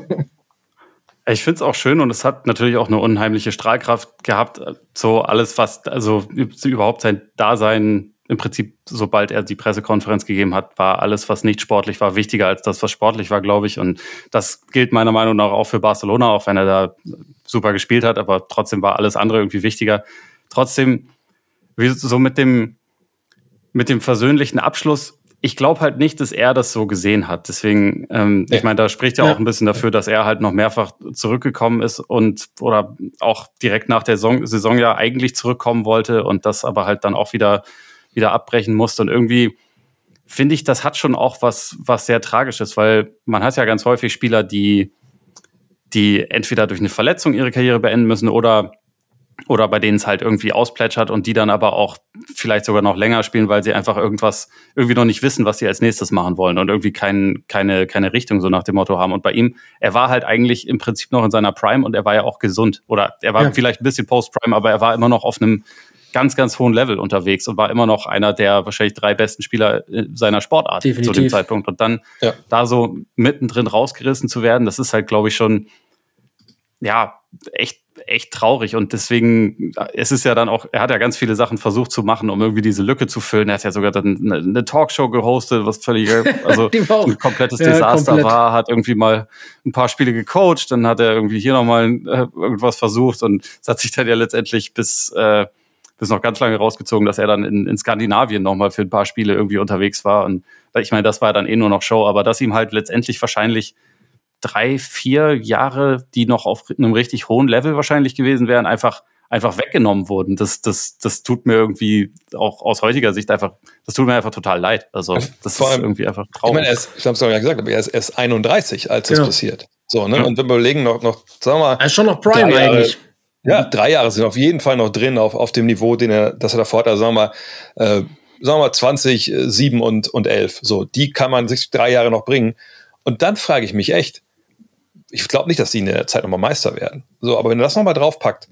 Ich finde es auch schön und es hat natürlich auch eine unheimliche Strahlkraft gehabt. So alles, was, also überhaupt sein Dasein im Prinzip, sobald er die Pressekonferenz gegeben hat, war alles, was nicht sportlich war, wichtiger als das, was sportlich war, glaube ich. Und das gilt meiner Meinung nach auch für Barcelona, auch wenn er da super gespielt hat, aber trotzdem war alles andere irgendwie wichtiger. Trotzdem, wie so mit dem, mit dem versöhnlichen Abschluss, ich glaube halt nicht, dass er das so gesehen hat. Deswegen, ähm, ja. ich meine, da spricht ja, ja auch ein bisschen dafür, dass er halt noch mehrfach zurückgekommen ist und oder auch direkt nach der Saison, Saison ja eigentlich zurückkommen wollte und das aber halt dann auch wieder wieder abbrechen musste. Und irgendwie finde ich, das hat schon auch was, was sehr Tragisches, weil man hat ja ganz häufig Spieler, die, die entweder durch eine Verletzung ihre Karriere beenden müssen oder oder bei denen es halt irgendwie ausplätschert und die dann aber auch vielleicht sogar noch länger spielen, weil sie einfach irgendwas irgendwie noch nicht wissen, was sie als nächstes machen wollen und irgendwie kein, keine, keine Richtung so nach dem Motto haben. Und bei ihm, er war halt eigentlich im Prinzip noch in seiner Prime und er war ja auch gesund. Oder er war ja. vielleicht ein bisschen Post-Prime, aber er war immer noch auf einem ganz, ganz hohen Level unterwegs und war immer noch einer der wahrscheinlich drei besten Spieler seiner Sportart Definitiv. zu dem Zeitpunkt. Und dann ja. da so mittendrin rausgerissen zu werden, das ist halt, glaube ich, schon, ja, echt echt traurig und deswegen es ist ja dann auch er hat ja ganz viele Sachen versucht zu machen um irgendwie diese Lücke zu füllen er hat ja sogar dann eine, eine Talkshow gehostet was völlig also ein komplettes ja, Desaster komplett. war hat irgendwie mal ein paar Spiele gecoacht dann hat er irgendwie hier nochmal äh, irgendwas versucht und es hat sich dann ja letztendlich bis äh, das ist noch ganz lange rausgezogen, dass er dann in, in Skandinavien nochmal für ein paar Spiele irgendwie unterwegs war. Und ich meine, das war dann eh nur noch Show, aber dass ihm halt letztendlich wahrscheinlich drei, vier Jahre, die noch auf einem richtig hohen Level wahrscheinlich gewesen wären, einfach einfach weggenommen wurden. Das, das, das tut mir irgendwie auch aus heutiger Sicht einfach, das tut mir einfach total leid. Also das Vor ist irgendwie einfach traurig. Ich meine, er ist, ich habe es ja gesagt, aber er ist erst 31, als das ja. passiert. So, ne? Ja. Und wenn wir überlegen, noch, noch, sagen wir mal. Er ist schon noch Prime eigentlich. Ja, drei Jahre sind auf jeden Fall noch drin auf, auf dem Niveau, den er, das er davor hat. Also sagen wir mal, äh, sagen wir mal 20, 7 und, und 11. So, die kann man sich drei Jahre noch bringen. Und dann frage ich mich echt, ich glaube nicht, dass die in der Zeit nochmal Meister werden. So, aber wenn du das nochmal draufpackt,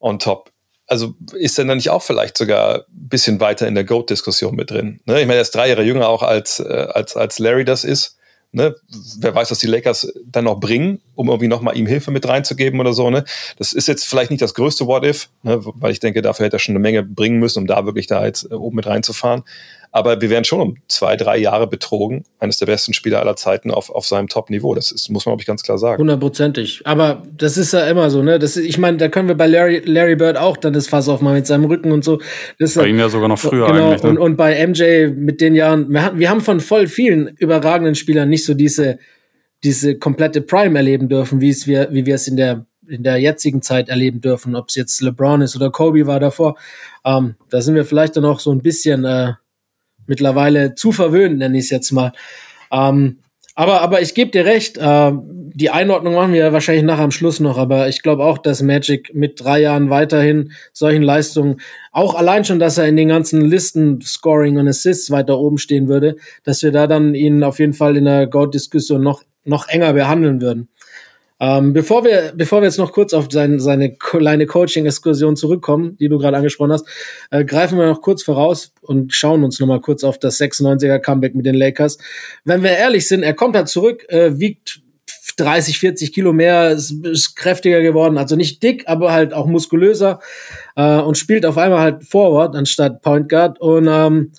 on top, also ist er dann nicht auch vielleicht sogar ein bisschen weiter in der GOAT-Diskussion mit drin? Ne? Ich meine, er ist drei Jahre jünger auch als, äh, als, als Larry das ist. Ne? Wer weiß, was die Lakers dann noch bringen, um irgendwie nochmal ihm Hilfe mit reinzugeben oder so. Ne? Das ist jetzt vielleicht nicht das größte What-If, ne? weil ich denke, dafür hätte er schon eine Menge bringen müssen, um da wirklich da jetzt äh, oben mit reinzufahren. Aber wir werden schon um zwei, drei Jahre betrogen. Eines der besten Spieler aller Zeiten auf, auf seinem Top-Niveau. Das ist, muss man, glaube ich, ganz klar sagen. Hundertprozentig. Aber das ist ja immer so, ne? Das ist, ich meine, da können wir bei Larry, Larry Bird auch dann das Fass aufmachen mit seinem Rücken und so. Das bei ihm ja sogar noch früher genau, eigentlich. Ne? Und, und bei MJ mit den Jahren, wir, haben, wir haben von voll vielen überragenden Spielern nicht so diese, diese komplette Prime erleben dürfen, wie es wir, wie wir es in der in der jetzigen Zeit erleben dürfen, ob es jetzt LeBron ist oder Kobe war davor. Ähm, da sind wir vielleicht dann auch so ein bisschen äh, mittlerweile zu verwöhnt, nenne ich es jetzt mal. Ähm, aber, aber ich gebe dir recht, äh, die Einordnung machen wir wahrscheinlich nach am Schluss noch, aber ich glaube auch, dass Magic mit drei Jahren weiterhin solchen Leistungen, auch allein schon, dass er in den ganzen Listen Scoring und Assists weiter oben stehen würde, dass wir da dann ihn auf jeden Fall in der Goat-Diskussion noch, noch enger behandeln würden. Ähm, bevor wir, bevor wir jetzt noch kurz auf sein, seine kleine Coaching-Exkursion zurückkommen, die du gerade angesprochen hast, äh, greifen wir noch kurz voraus und schauen uns noch mal kurz auf das 96er Comeback mit den Lakers. Wenn wir ehrlich sind, er kommt halt zurück, äh, wiegt 30, 40 Kilo mehr, ist, ist kräftiger geworden, also nicht dick, aber halt auch muskulöser äh, und spielt auf einmal halt Forward anstatt Point Guard und ähm,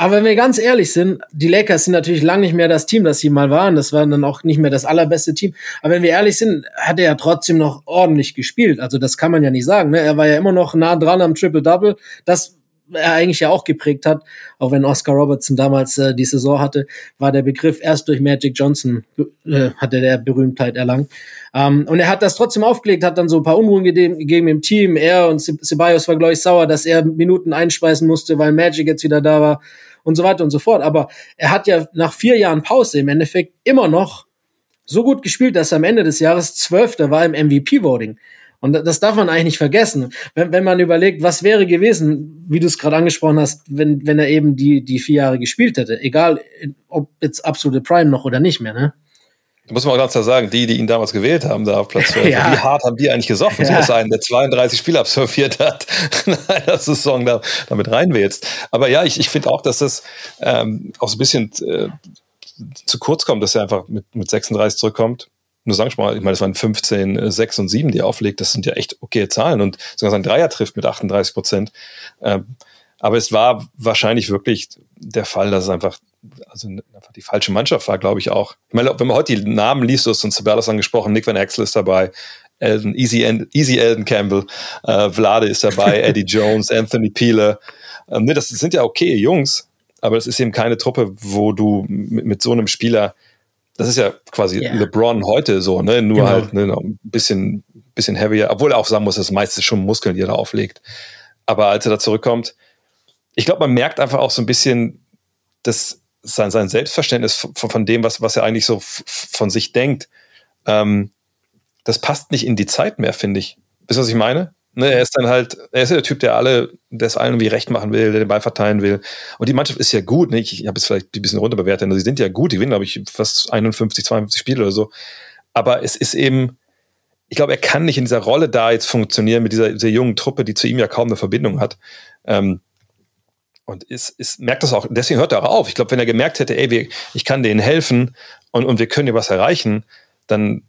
aber wenn wir ganz ehrlich sind, die Lakers sind natürlich lange nicht mehr das Team, das sie mal waren. Das war dann auch nicht mehr das allerbeste Team. Aber wenn wir ehrlich sind, hat er ja trotzdem noch ordentlich gespielt. Also das kann man ja nicht sagen. Ne? Er war ja immer noch nah dran am Triple-Double. Das er eigentlich ja auch geprägt hat, auch wenn Oscar Robertson damals äh, die Saison hatte, war der Begriff erst durch Magic Johnson äh, hatte der Berühmtheit erlangt. Ähm, und er hat das trotzdem aufgelegt, hat dann so ein paar Unruhen gegeben im Team. Er und Ceballos war, glaube ich, sauer, dass er Minuten einspeisen musste, weil Magic jetzt wieder da war und so weiter und so fort. Aber er hat ja nach vier Jahren Pause im Endeffekt immer noch so gut gespielt, dass er am Ende des Jahres Zwölfter war im MVP-Voting. Und das darf man eigentlich nicht vergessen. Wenn, wenn man überlegt, was wäre gewesen, wie du es gerade angesprochen hast, wenn, wenn er eben die, die vier Jahre gespielt hätte. Egal, ob jetzt absolute Prime noch oder nicht mehr, ne? Da muss man auch ganz klar sagen, die, die ihn damals gewählt haben, da auf Platz 12, ja. wie hart haben die eigentlich gesoffen? Ja. So einen, der 32 Spiele absolviert hat, in einer Saison da, damit reinwählst. Aber ja, ich, ich finde auch, dass das ähm, auch so ein bisschen äh, zu kurz kommt, dass er einfach mit, mit 36 zurückkommt. Nur sag ich mal, ich meine, das waren 15, 6 und 7, die er auflegt. Das sind ja echt okay Zahlen und sogar sein Dreier trifft mit 38 Prozent. Ähm, aber es war wahrscheinlich wirklich der Fall, dass es einfach also einfach die falsche Mannschaft war, glaube ich auch. Ich meine, wenn man heute die Namen liest, du hast uns Sabalas angesprochen, Nick Van Axel ist dabei, Elden, Easy, Easy Elden Campbell, äh, Vlade ist dabei, Eddie Jones, Anthony Peeler. Ähm, ne, das sind ja okay Jungs, aber das ist eben keine Truppe, wo du mit, mit so einem Spieler, das ist ja quasi yeah. LeBron heute so, ne, nur genau. halt ne, ein bisschen, bisschen heavier, obwohl er auch sagen muss, das meiste schon Muskeln, die er da auflegt. Aber als er da zurückkommt, ich glaube, man merkt einfach auch so ein bisschen, dass sein, sein Selbstverständnis von, von dem, was, was er eigentlich so von sich denkt, ähm, das passt nicht in die Zeit mehr, finde ich. Wisst ihr, was ich meine? Ne, er ist dann halt, er ist ja der Typ, der alle, der es allen irgendwie recht machen will, der den Ball verteilen will. Und die Mannschaft ist ja gut. Ne? Ich, ich habe es vielleicht ein bisschen runterbewertet. Sie sind ja gut. Die gewinnen, glaube ich, fast 51, 52 Spiele oder so. Aber es ist eben, ich glaube, er kann nicht in dieser Rolle da jetzt funktionieren mit dieser, dieser jungen Truppe, die zu ihm ja kaum eine Verbindung hat. Ähm, und ist, ist, merkt das auch, deswegen hört er auch auf. Ich glaube, wenn er gemerkt hätte, ey, wir, ich kann denen helfen und, und wir können hier was erreichen, dann,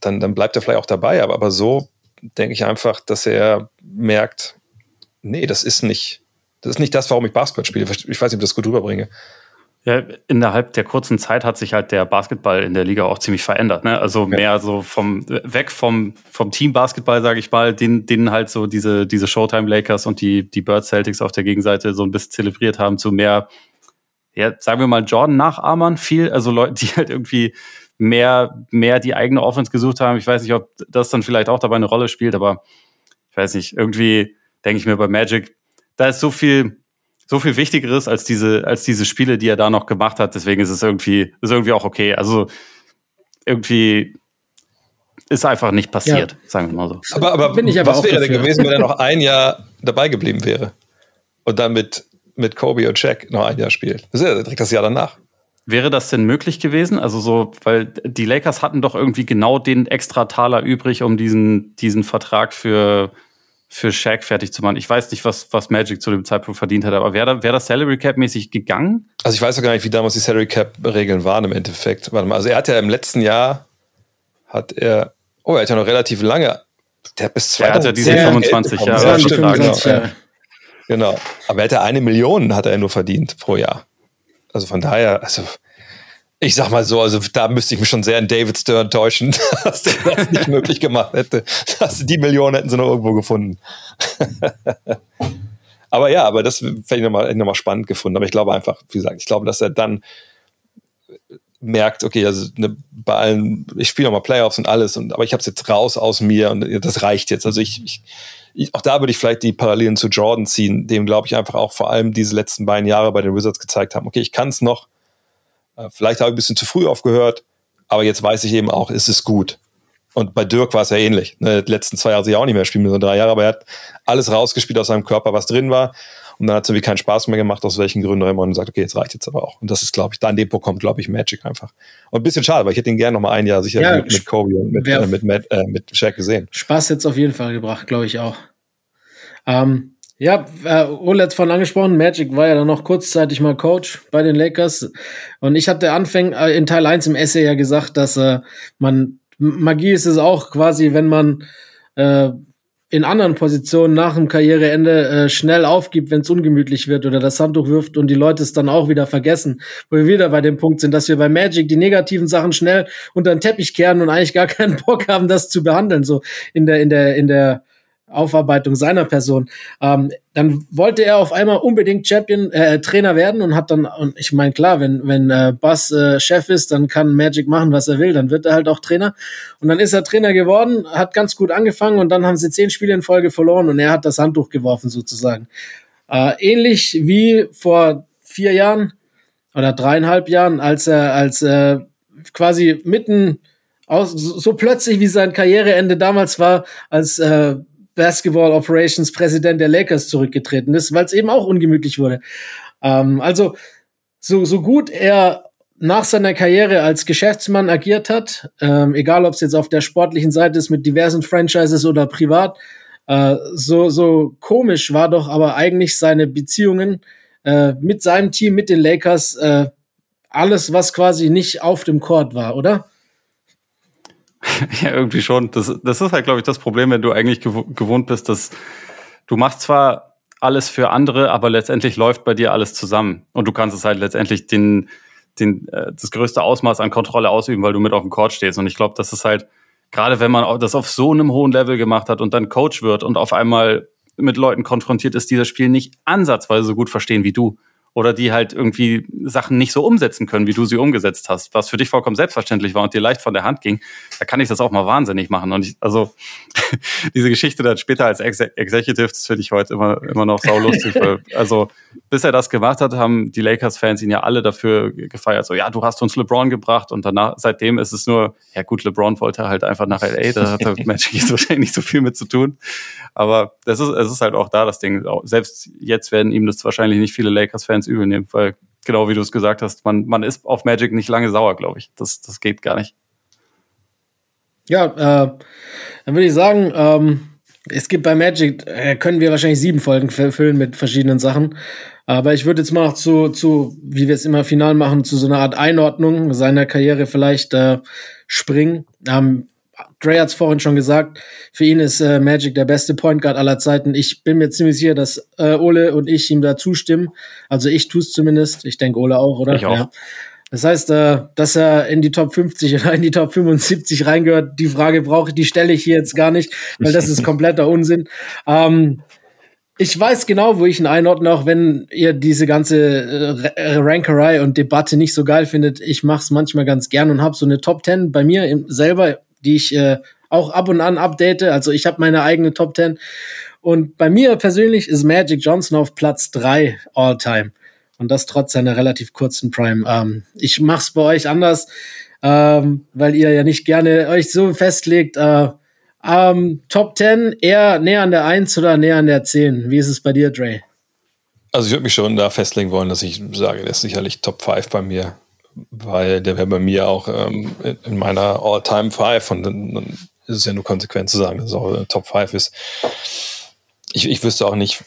dann, dann bleibt er vielleicht auch dabei. Aber, aber so denke ich einfach, dass er merkt, nee, das ist nicht, das ist nicht das, warum ich Basketball spiele. Ich weiß nicht, ob ich das gut rüberbringe. Ja, innerhalb der kurzen Zeit hat sich halt der Basketball in der Liga auch ziemlich verändert. Ne? Also mehr so vom weg vom vom Team Basketball, sage ich mal, den den halt so diese diese Showtime Lakers und die die Bird Celtics auf der Gegenseite so ein bisschen zelebriert haben zu mehr, ja sagen wir mal Jordan Nachahmern viel, also Leute, die halt irgendwie mehr mehr die eigene Offense gesucht haben. Ich weiß nicht, ob das dann vielleicht auch dabei eine Rolle spielt, aber ich weiß nicht. Irgendwie denke ich mir bei Magic, da ist so viel so viel Wichtigeres als diese, als diese Spiele, die er da noch gemacht hat. Deswegen ist es irgendwie, ist irgendwie auch okay. Also irgendwie ist einfach nicht passiert, ja. sagen wir mal so. Aber, aber, Bin ich aber was wäre denn gewesen, wenn er noch ein Jahr dabei geblieben wäre und dann mit, mit Kobe und Jack noch ein Jahr spielt? Das ist ja direkt das Jahr danach. Wäre das denn möglich gewesen? Also so, weil die Lakers hatten doch irgendwie genau den extra Taler übrig, um diesen, diesen Vertrag für für Shaq fertig zu machen. Ich weiß nicht, was, was Magic zu dem Zeitpunkt verdient hat, aber wäre wär das Salary Cap mäßig gegangen? Also ich weiß auch gar nicht, wie damals die Salary Cap Regeln waren im Endeffekt. Warte mal, also er hat ja im letzten Jahr hat er, oh, er hat ja noch relativ lange, der hat bis 2010 Er hat ja diese 25 Jahre. Ja, stimmt, genau, ja. genau. Aber er hat ja eine Million hat er nur verdient pro Jahr. Also von daher, also ich sag mal so, also da müsste ich mich schon sehr in David Stern täuschen, dass der das nicht möglich gemacht hätte. Dass die Millionen hätten sie noch irgendwo gefunden. aber ja, aber das fände ich nochmal noch mal spannend gefunden. Aber ich glaube einfach, wie gesagt, ich glaube, dass er dann, merkt, okay, also ne, bei allen, ich spiele nochmal Playoffs und alles, und, aber ich habe es jetzt raus aus mir und das reicht jetzt. Also ich, ich, ich auch da würde ich vielleicht die Parallelen zu Jordan ziehen, dem glaube ich einfach auch vor allem diese letzten beiden Jahre bei den Wizards gezeigt haben, okay, ich kann es noch, vielleicht habe ich ein bisschen zu früh aufgehört, aber jetzt weiß ich eben auch, ist es gut. Und bei Dirk war es ja ähnlich. Ne, die letzten zwei Jahre sie auch nicht mehr spielen, nur drei Jahre, aber er hat alles rausgespielt aus seinem Körper, was drin war. Und dann hat es irgendwie keinen Spaß mehr gemacht, aus welchen Gründen auch immer, und gesagt, okay, jetzt reicht jetzt aber auch. Und das ist, glaube ich, da an dem Punkt kommt, glaube ich, Magic einfach. Und ein bisschen schade, weil ich hätte ihn gerne noch mal ein Jahr sicher ja, mit, mit Kobe und mit, äh, mit, Matt, äh, mit Shaq gesehen. Spaß jetzt auf jeden Fall gebracht, glaube ich auch. Ähm, ja, äh, Ole hat vorhin angesprochen, Magic war ja dann noch kurzzeitig mal Coach bei den Lakers. Und ich hatte Anfang äh, in Teil 1 im Essay ja gesagt, dass äh, man Magie ist es auch quasi, wenn man äh, in anderen Positionen nach dem Karriereende äh, schnell aufgibt, wenn es ungemütlich wird oder das Handtuch wirft und die Leute es dann auch wieder vergessen. Wo wir wieder bei dem Punkt sind, dass wir bei Magic die negativen Sachen schnell unter den Teppich kehren und eigentlich gar keinen Bock haben, das zu behandeln, so in der, in der, in der Aufarbeitung seiner Person. Ähm, dann wollte er auf einmal unbedingt Champion äh, Trainer werden und hat dann und ich meine klar, wenn wenn äh, Buzz äh, Chef ist, dann kann Magic machen, was er will, dann wird er halt auch Trainer und dann ist er Trainer geworden, hat ganz gut angefangen und dann haben sie zehn Spiele in Folge verloren und er hat das Handtuch geworfen sozusagen. Äh, ähnlich wie vor vier Jahren oder dreieinhalb Jahren, als er als äh, quasi mitten aus so plötzlich wie sein Karriereende damals war, als äh, Basketball Operations Präsident der Lakers zurückgetreten ist, weil es eben auch ungemütlich wurde. Ähm, also so, so gut er nach seiner Karriere als Geschäftsmann agiert hat, ähm, egal ob es jetzt auf der sportlichen Seite ist mit diversen Franchises oder privat, äh, so, so komisch war doch aber eigentlich seine Beziehungen äh, mit seinem Team, mit den Lakers, äh, alles, was quasi nicht auf dem Court war, oder? ja, irgendwie schon. Das, das ist halt, glaube ich, das Problem, wenn du eigentlich gewohnt bist, dass du machst zwar alles für andere, aber letztendlich läuft bei dir alles zusammen. Und du kannst es halt letztendlich den, den, äh, das größte Ausmaß an Kontrolle ausüben, weil du mit auf dem Court stehst. Und ich glaube, das ist halt, gerade wenn man das auf so einem hohen Level gemacht hat und dann Coach wird und auf einmal mit Leuten konfrontiert ist, die das Spiel nicht ansatzweise so gut verstehen wie du oder die halt irgendwie Sachen nicht so umsetzen können, wie du sie umgesetzt hast, was für dich vollkommen selbstverständlich war und dir leicht von der Hand ging, da kann ich das auch mal wahnsinnig machen. Und ich, also diese Geschichte dann später als Ex Executive, das finde ich heute immer, immer noch saulustig. weil, also bis er das gemacht hat, haben die Lakers-Fans ihn ja alle dafür gefeiert. So, ja, du hast uns LeBron gebracht und danach, seitdem ist es nur, ja gut, LeBron wollte halt einfach nach LA, da hat der Magic jetzt wahrscheinlich nicht so viel mit zu tun. Aber das ist, es ist halt auch da das Ding. Selbst jetzt werden ihm das wahrscheinlich nicht viele Lakers-Fans übel nehmen, weil genau wie du es gesagt hast, man, man ist auf Magic nicht lange sauer, glaube ich. Das, das geht gar nicht. Ja, äh, dann würde ich sagen, ähm, es gibt bei Magic, äh, können wir wahrscheinlich sieben Folgen füllen mit verschiedenen Sachen. Aber ich würde jetzt mal noch zu, zu, wie wir es immer final machen, zu so einer Art Einordnung seiner Karriere vielleicht äh, springen. Ähm, Dre hat es vorhin schon gesagt, für ihn ist äh, Magic der beste Point Guard aller Zeiten. Ich bin mir ziemlich sicher, dass äh, Ole und ich ihm da zustimmen. Also ich tue es zumindest. Ich denke Ole auch, oder? Ich auch. Ja. Das heißt, äh, dass er in die Top 50 oder in die Top 75 reingehört, die Frage brauche ich, die stelle ich hier jetzt gar nicht, weil das ist kompletter Unsinn. Ähm, ich weiß genau, wo ich ihn einordne, auch wenn ihr diese ganze äh, Rankerei und Debatte nicht so geil findet. Ich mache es manchmal ganz gern und habe so eine Top 10 bei mir im, selber die ich äh, auch ab und an update. Also ich habe meine eigene Top 10. Und bei mir persönlich ist Magic Johnson auf Platz 3 all-time. Und das trotz seiner relativ kurzen Prime. Ähm, ich mach's bei euch anders, ähm, weil ihr ja nicht gerne euch so festlegt. Äh, ähm, Top 10 eher näher an der 1 oder näher an der 10? Wie ist es bei dir, Dre? Also ich würde mich schon da festlegen wollen, dass ich sage, der ist sicherlich Top 5 bei mir weil der wäre bei mir auch ähm, in meiner All-Time Five und dann, ist es ja nur konsequent zu sagen, dass es auch Top 5 ist. Ich, ich wüsste auch nicht,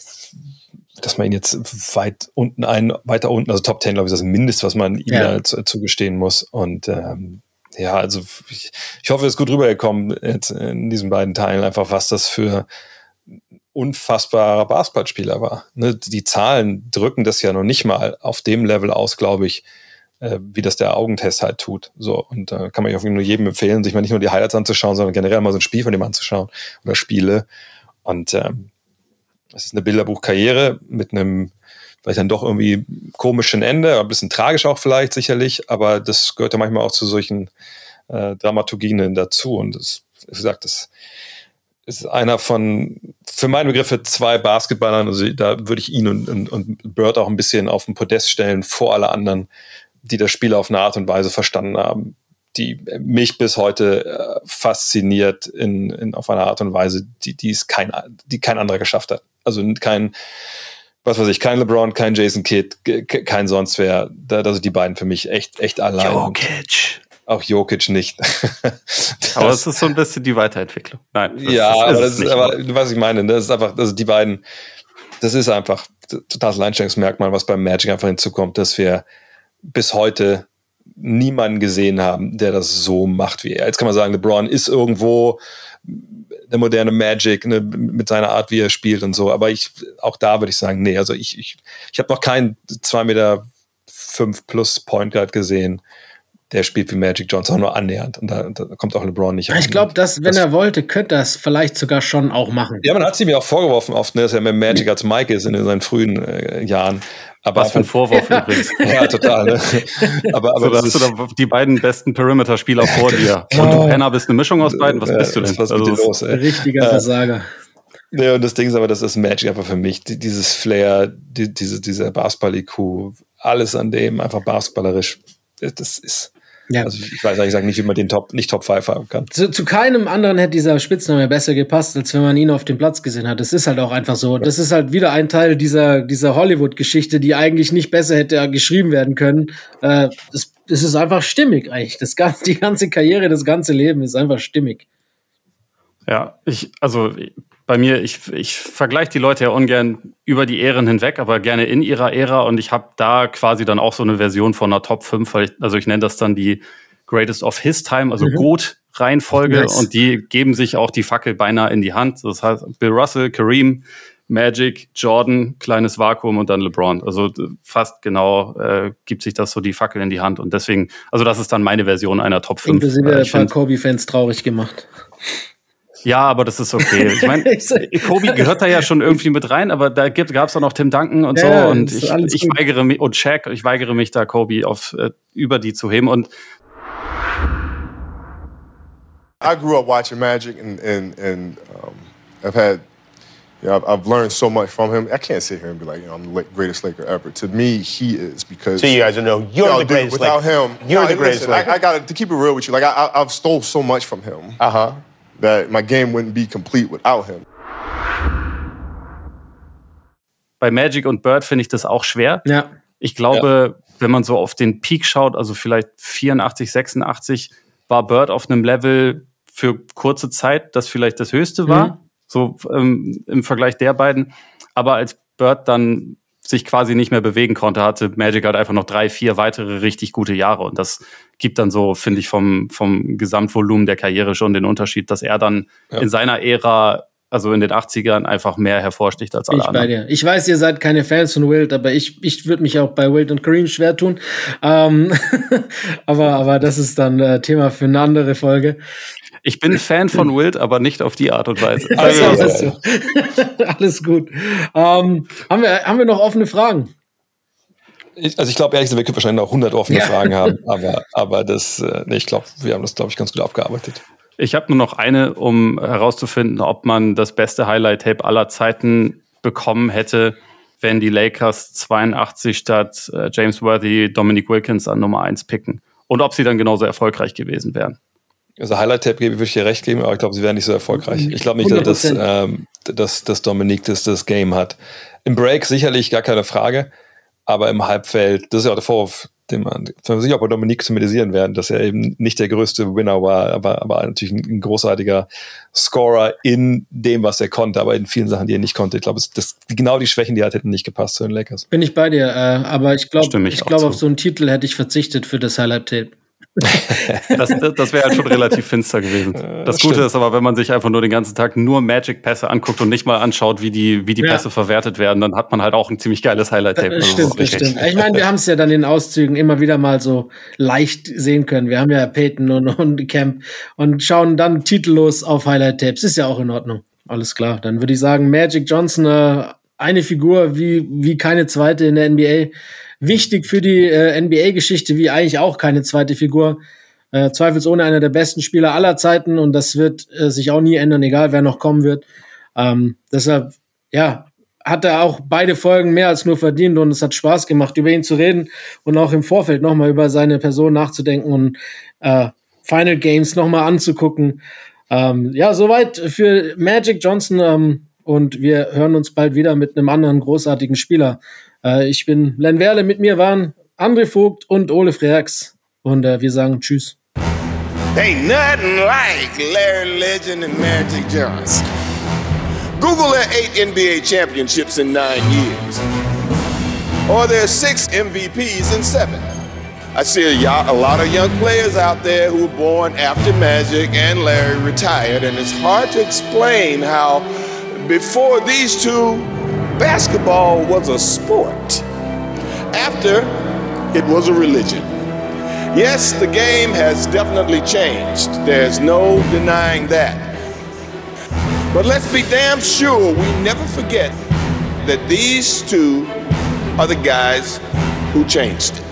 dass man ihn jetzt weit unten ein, weiter unten, also Top 10, glaube ich, ist das Mindest, was man ihm ja. zugestehen muss. Und ähm, ja, also ich, ich hoffe, es ist gut rübergekommen jetzt in diesen beiden Teilen, einfach was das für unfassbarer Basketballspieler war. Ne, die Zahlen drücken das ja noch nicht mal auf dem Level aus, glaube ich, äh, wie das der Augentest halt tut. So, und da äh, kann man auf nur jedem empfehlen, sich mal nicht nur die Highlights anzuschauen, sondern generell mal so ein Spiel von dem anzuschauen oder Spiele. Und ähm, es ist eine Bilderbuchkarriere mit einem vielleicht dann doch irgendwie komischen Ende, ein bisschen tragisch auch vielleicht sicherlich, aber das gehört ja manchmal auch zu solchen äh, Dramaturgien dazu. Und das, wie gesagt, das ist einer von, für meine Begriffe, zwei Basketballern. Also da würde ich ihn und, und, und Bird auch ein bisschen auf den Podest stellen vor alle anderen, die das Spiel auf eine Art und Weise verstanden haben, die mich bis heute äh, fasziniert in, in, auf eine Art und Weise, die, die, es kein, die kein anderer geschafft hat. Also kein, was weiß ich, kein LeBron, kein Jason Kidd, kein sonst wer. Da, sind die beiden für mich echt, echt allein. Jokic. Auch Jokic nicht. aber es ist so ein bisschen die Weiterentwicklung. Nein. Ja, ist, aber, das ist, aber was ich meine, das ist einfach, also die beiden, das ist einfach totales Alleinstellungsmerkmal, was beim Magic einfach hinzukommt, dass wir bis heute niemanden gesehen haben, der das so macht wie er. Jetzt kann man sagen, LeBron ist irgendwo der moderne Magic ne, mit seiner Art, wie er spielt und so. Aber ich, auch da würde ich sagen, nee, also ich, ich, ich habe noch keinen 2 Meter 5 plus Point Guard gesehen, der spielt wie Magic Johnson, auch nur annähernd. Und da, da kommt auch LeBron nicht Ich glaube, dass, wenn das, er wollte, könnte er es vielleicht sogar schon auch machen. Ja, man hat sie mir auch vorgeworfen oft, ne, dass er mehr Magic als Mike ist in seinen frühen äh, Jahren. Aber Was für ein Vorwurf ja. übrigens. Ja, total. Ne? aber, aber so, hast du da die beiden besten Perimeter-Spieler vor dir. Und du Penner bist eine Mischung aus beiden. Was ja, bist du denn? Was also, mit los, ey? Richtiger äh, Versager. Ja, und das Ding ist aber, das ist Magic einfach für mich. Dieses Flair, die, diese, dieser Basketball-IQ, alles an dem, einfach basketballerisch. Das ist, ja. Also ich weiß ehrlich gesagt nicht, wie man den Top, nicht Top 5 haben kann. Zu, zu, keinem anderen hätte dieser Spitzname besser gepasst, als wenn man ihn auf dem Platz gesehen hat. Das ist halt auch einfach so. Das ist halt wieder ein Teil dieser, dieser Hollywood-Geschichte, die eigentlich nicht besser hätte geschrieben werden können. Äh, das, das ist einfach stimmig eigentlich. Das ganze, die ganze Karriere, das ganze Leben ist einfach stimmig. Ja, ich, also bei mir, ich, ich vergleiche die Leute ja ungern über die Ähren hinweg, aber gerne in ihrer Ära. Und ich habe da quasi dann auch so eine Version von einer Top 5, weil ich, also ich nenne das dann die Greatest of His Time, also mhm. GOAT Reihenfolge. Nice. Und die geben sich auch die Fackel beinahe in die Hand. Das heißt, Bill Russell, Kareem, Magic, Jordan, kleines Vakuum und dann LeBron. Also fast genau äh, gibt sich das so die Fackel in die Hand. Und deswegen, also das ist dann meine Version einer Top 5. Inklusive äh, ein paar Kobe-Fans traurig gemacht. Ja, aber das ist okay. Ich meine, Kobe gehört da ja schon irgendwie mit rein, aber da gab es auch noch Tim Duncan und so. Ja, und ich, ich weigere mich, und Shaq, ich weigere mich da, Kobe auf, äh, über die zu heben. Und I grew up watching Magic and, and, and um, I've had, you know, I've, I've learned so much from him. I can't sit here and be like, you know, I'm the greatest Laker ever. To me, he is because. So you guys know you're you know, the greatest. Dude, without Laker. him, you're no, the greatest. Listen, I, I got to keep it real with you. Like I, I've stole so much from him. Uh huh that my game wouldn't be complete without him. Bei Magic und Bird finde ich das auch schwer. Ja. Ich glaube, ja. wenn man so auf den Peak schaut, also vielleicht 84, 86, war Bird auf einem Level für kurze Zeit, das vielleicht das höchste war, mhm. so ähm, im Vergleich der beiden. Aber als Bird dann sich quasi nicht mehr bewegen konnte, hatte Magic halt einfach noch drei, vier weitere richtig gute Jahre. Und das gibt dann so, finde ich, vom, vom Gesamtvolumen der Karriere schon den Unterschied, dass er dann ja. in seiner Ära also in den 80ern einfach mehr hervorsticht als alle ich anderen. Bei dir. Ich weiß, ihr seid keine Fans von Wild, aber ich, ich würde mich auch bei Wild und Kareem schwer tun. Ähm, aber, aber das ist dann äh, Thema für eine andere Folge. Ich bin Fan von Wild, aber nicht auf die Art und Weise. Also, also. Alles gut. Ähm, haben, wir, haben wir noch offene Fragen? Ich, also ich glaube ehrlich gesagt, wir können wahrscheinlich noch 100 offene ja. Fragen haben, aber, aber das, äh, nee, ich glaube, wir haben das, glaube ich, ganz gut abgearbeitet. Ich habe nur noch eine, um herauszufinden, ob man das beste Highlight-Tape aller Zeiten bekommen hätte, wenn die Lakers 82 statt äh, James Worthy Dominic Wilkins an Nummer 1 picken. Und ob sie dann genauso erfolgreich gewesen wären. Also Highlight-Tape würde ich dir recht geben, aber ich glaube, sie wären nicht so erfolgreich. Ich glaube nicht, dass, ähm, dass, dass Dominik das, das Game hat. Im Break sicherlich gar keine Frage, aber im Halbfeld, das ist ja auch der Vorwurf, den man, man sich auch bei Dominik thematisieren werden, dass er eben nicht der größte Winner war, aber, aber natürlich ein, ein, großartiger Scorer in dem, was er konnte, aber in vielen Sachen, die er nicht konnte. Ich glaube, das, genau die Schwächen, die er hat, hätten nicht gepasst zu den Lakers. Bin ich bei dir, äh, aber ich glaube, ich glaube, auf so einen Titel hätte ich verzichtet für das Highlight-Tape das, das wäre halt schon relativ finster gewesen. Das Gute ist aber, wenn man sich einfach nur den ganzen Tag nur Magic-Pässe anguckt und nicht mal anschaut, wie die, wie die ja. Pässe verwertet werden, dann hat man halt auch ein ziemlich geiles Highlight-Tape. Das, also stimmt, das stimmt. Ich meine, wir haben es ja dann in Auszügen immer wieder mal so leicht sehen können. Wir haben ja Peyton und, und Camp und schauen dann titellos auf Highlight-Tapes. Ist ja auch in Ordnung. Alles klar. Dann würde ich sagen, Magic Johnson, äh, eine Figur wie, wie keine zweite in der NBA. Wichtig für die äh, NBA-Geschichte wie eigentlich auch keine zweite Figur. Äh, zweifelsohne einer der besten Spieler aller Zeiten und das wird äh, sich auch nie ändern, egal wer noch kommen wird. Ähm, deshalb, ja, hat er auch beide Folgen mehr als nur verdient und es hat Spaß gemacht, über ihn zu reden und auch im Vorfeld nochmal über seine Person nachzudenken und äh, Final Games nochmal anzugucken. Ähm, ja, soweit für Magic Johnson ähm, und wir hören uns bald wieder mit einem anderen großartigen Spieler. Äh, ich bin Len Werle, mit mir waren André Vogt und Ole Freaks und äh, wir sagen Tschüss. Ain't nothing like Larry Legend and Magic Johnson. Google their eight NBA championships in nine years, or their six MVPs in seven. I see a, a, lot of young players out there who were born after Magic and Larry retired, and it's hard to explain how before these two, basketball was a sport. After, it was a religion. Yes, the game has definitely changed. There's no denying that. But let's be damn sure we never forget that these two are the guys who changed it.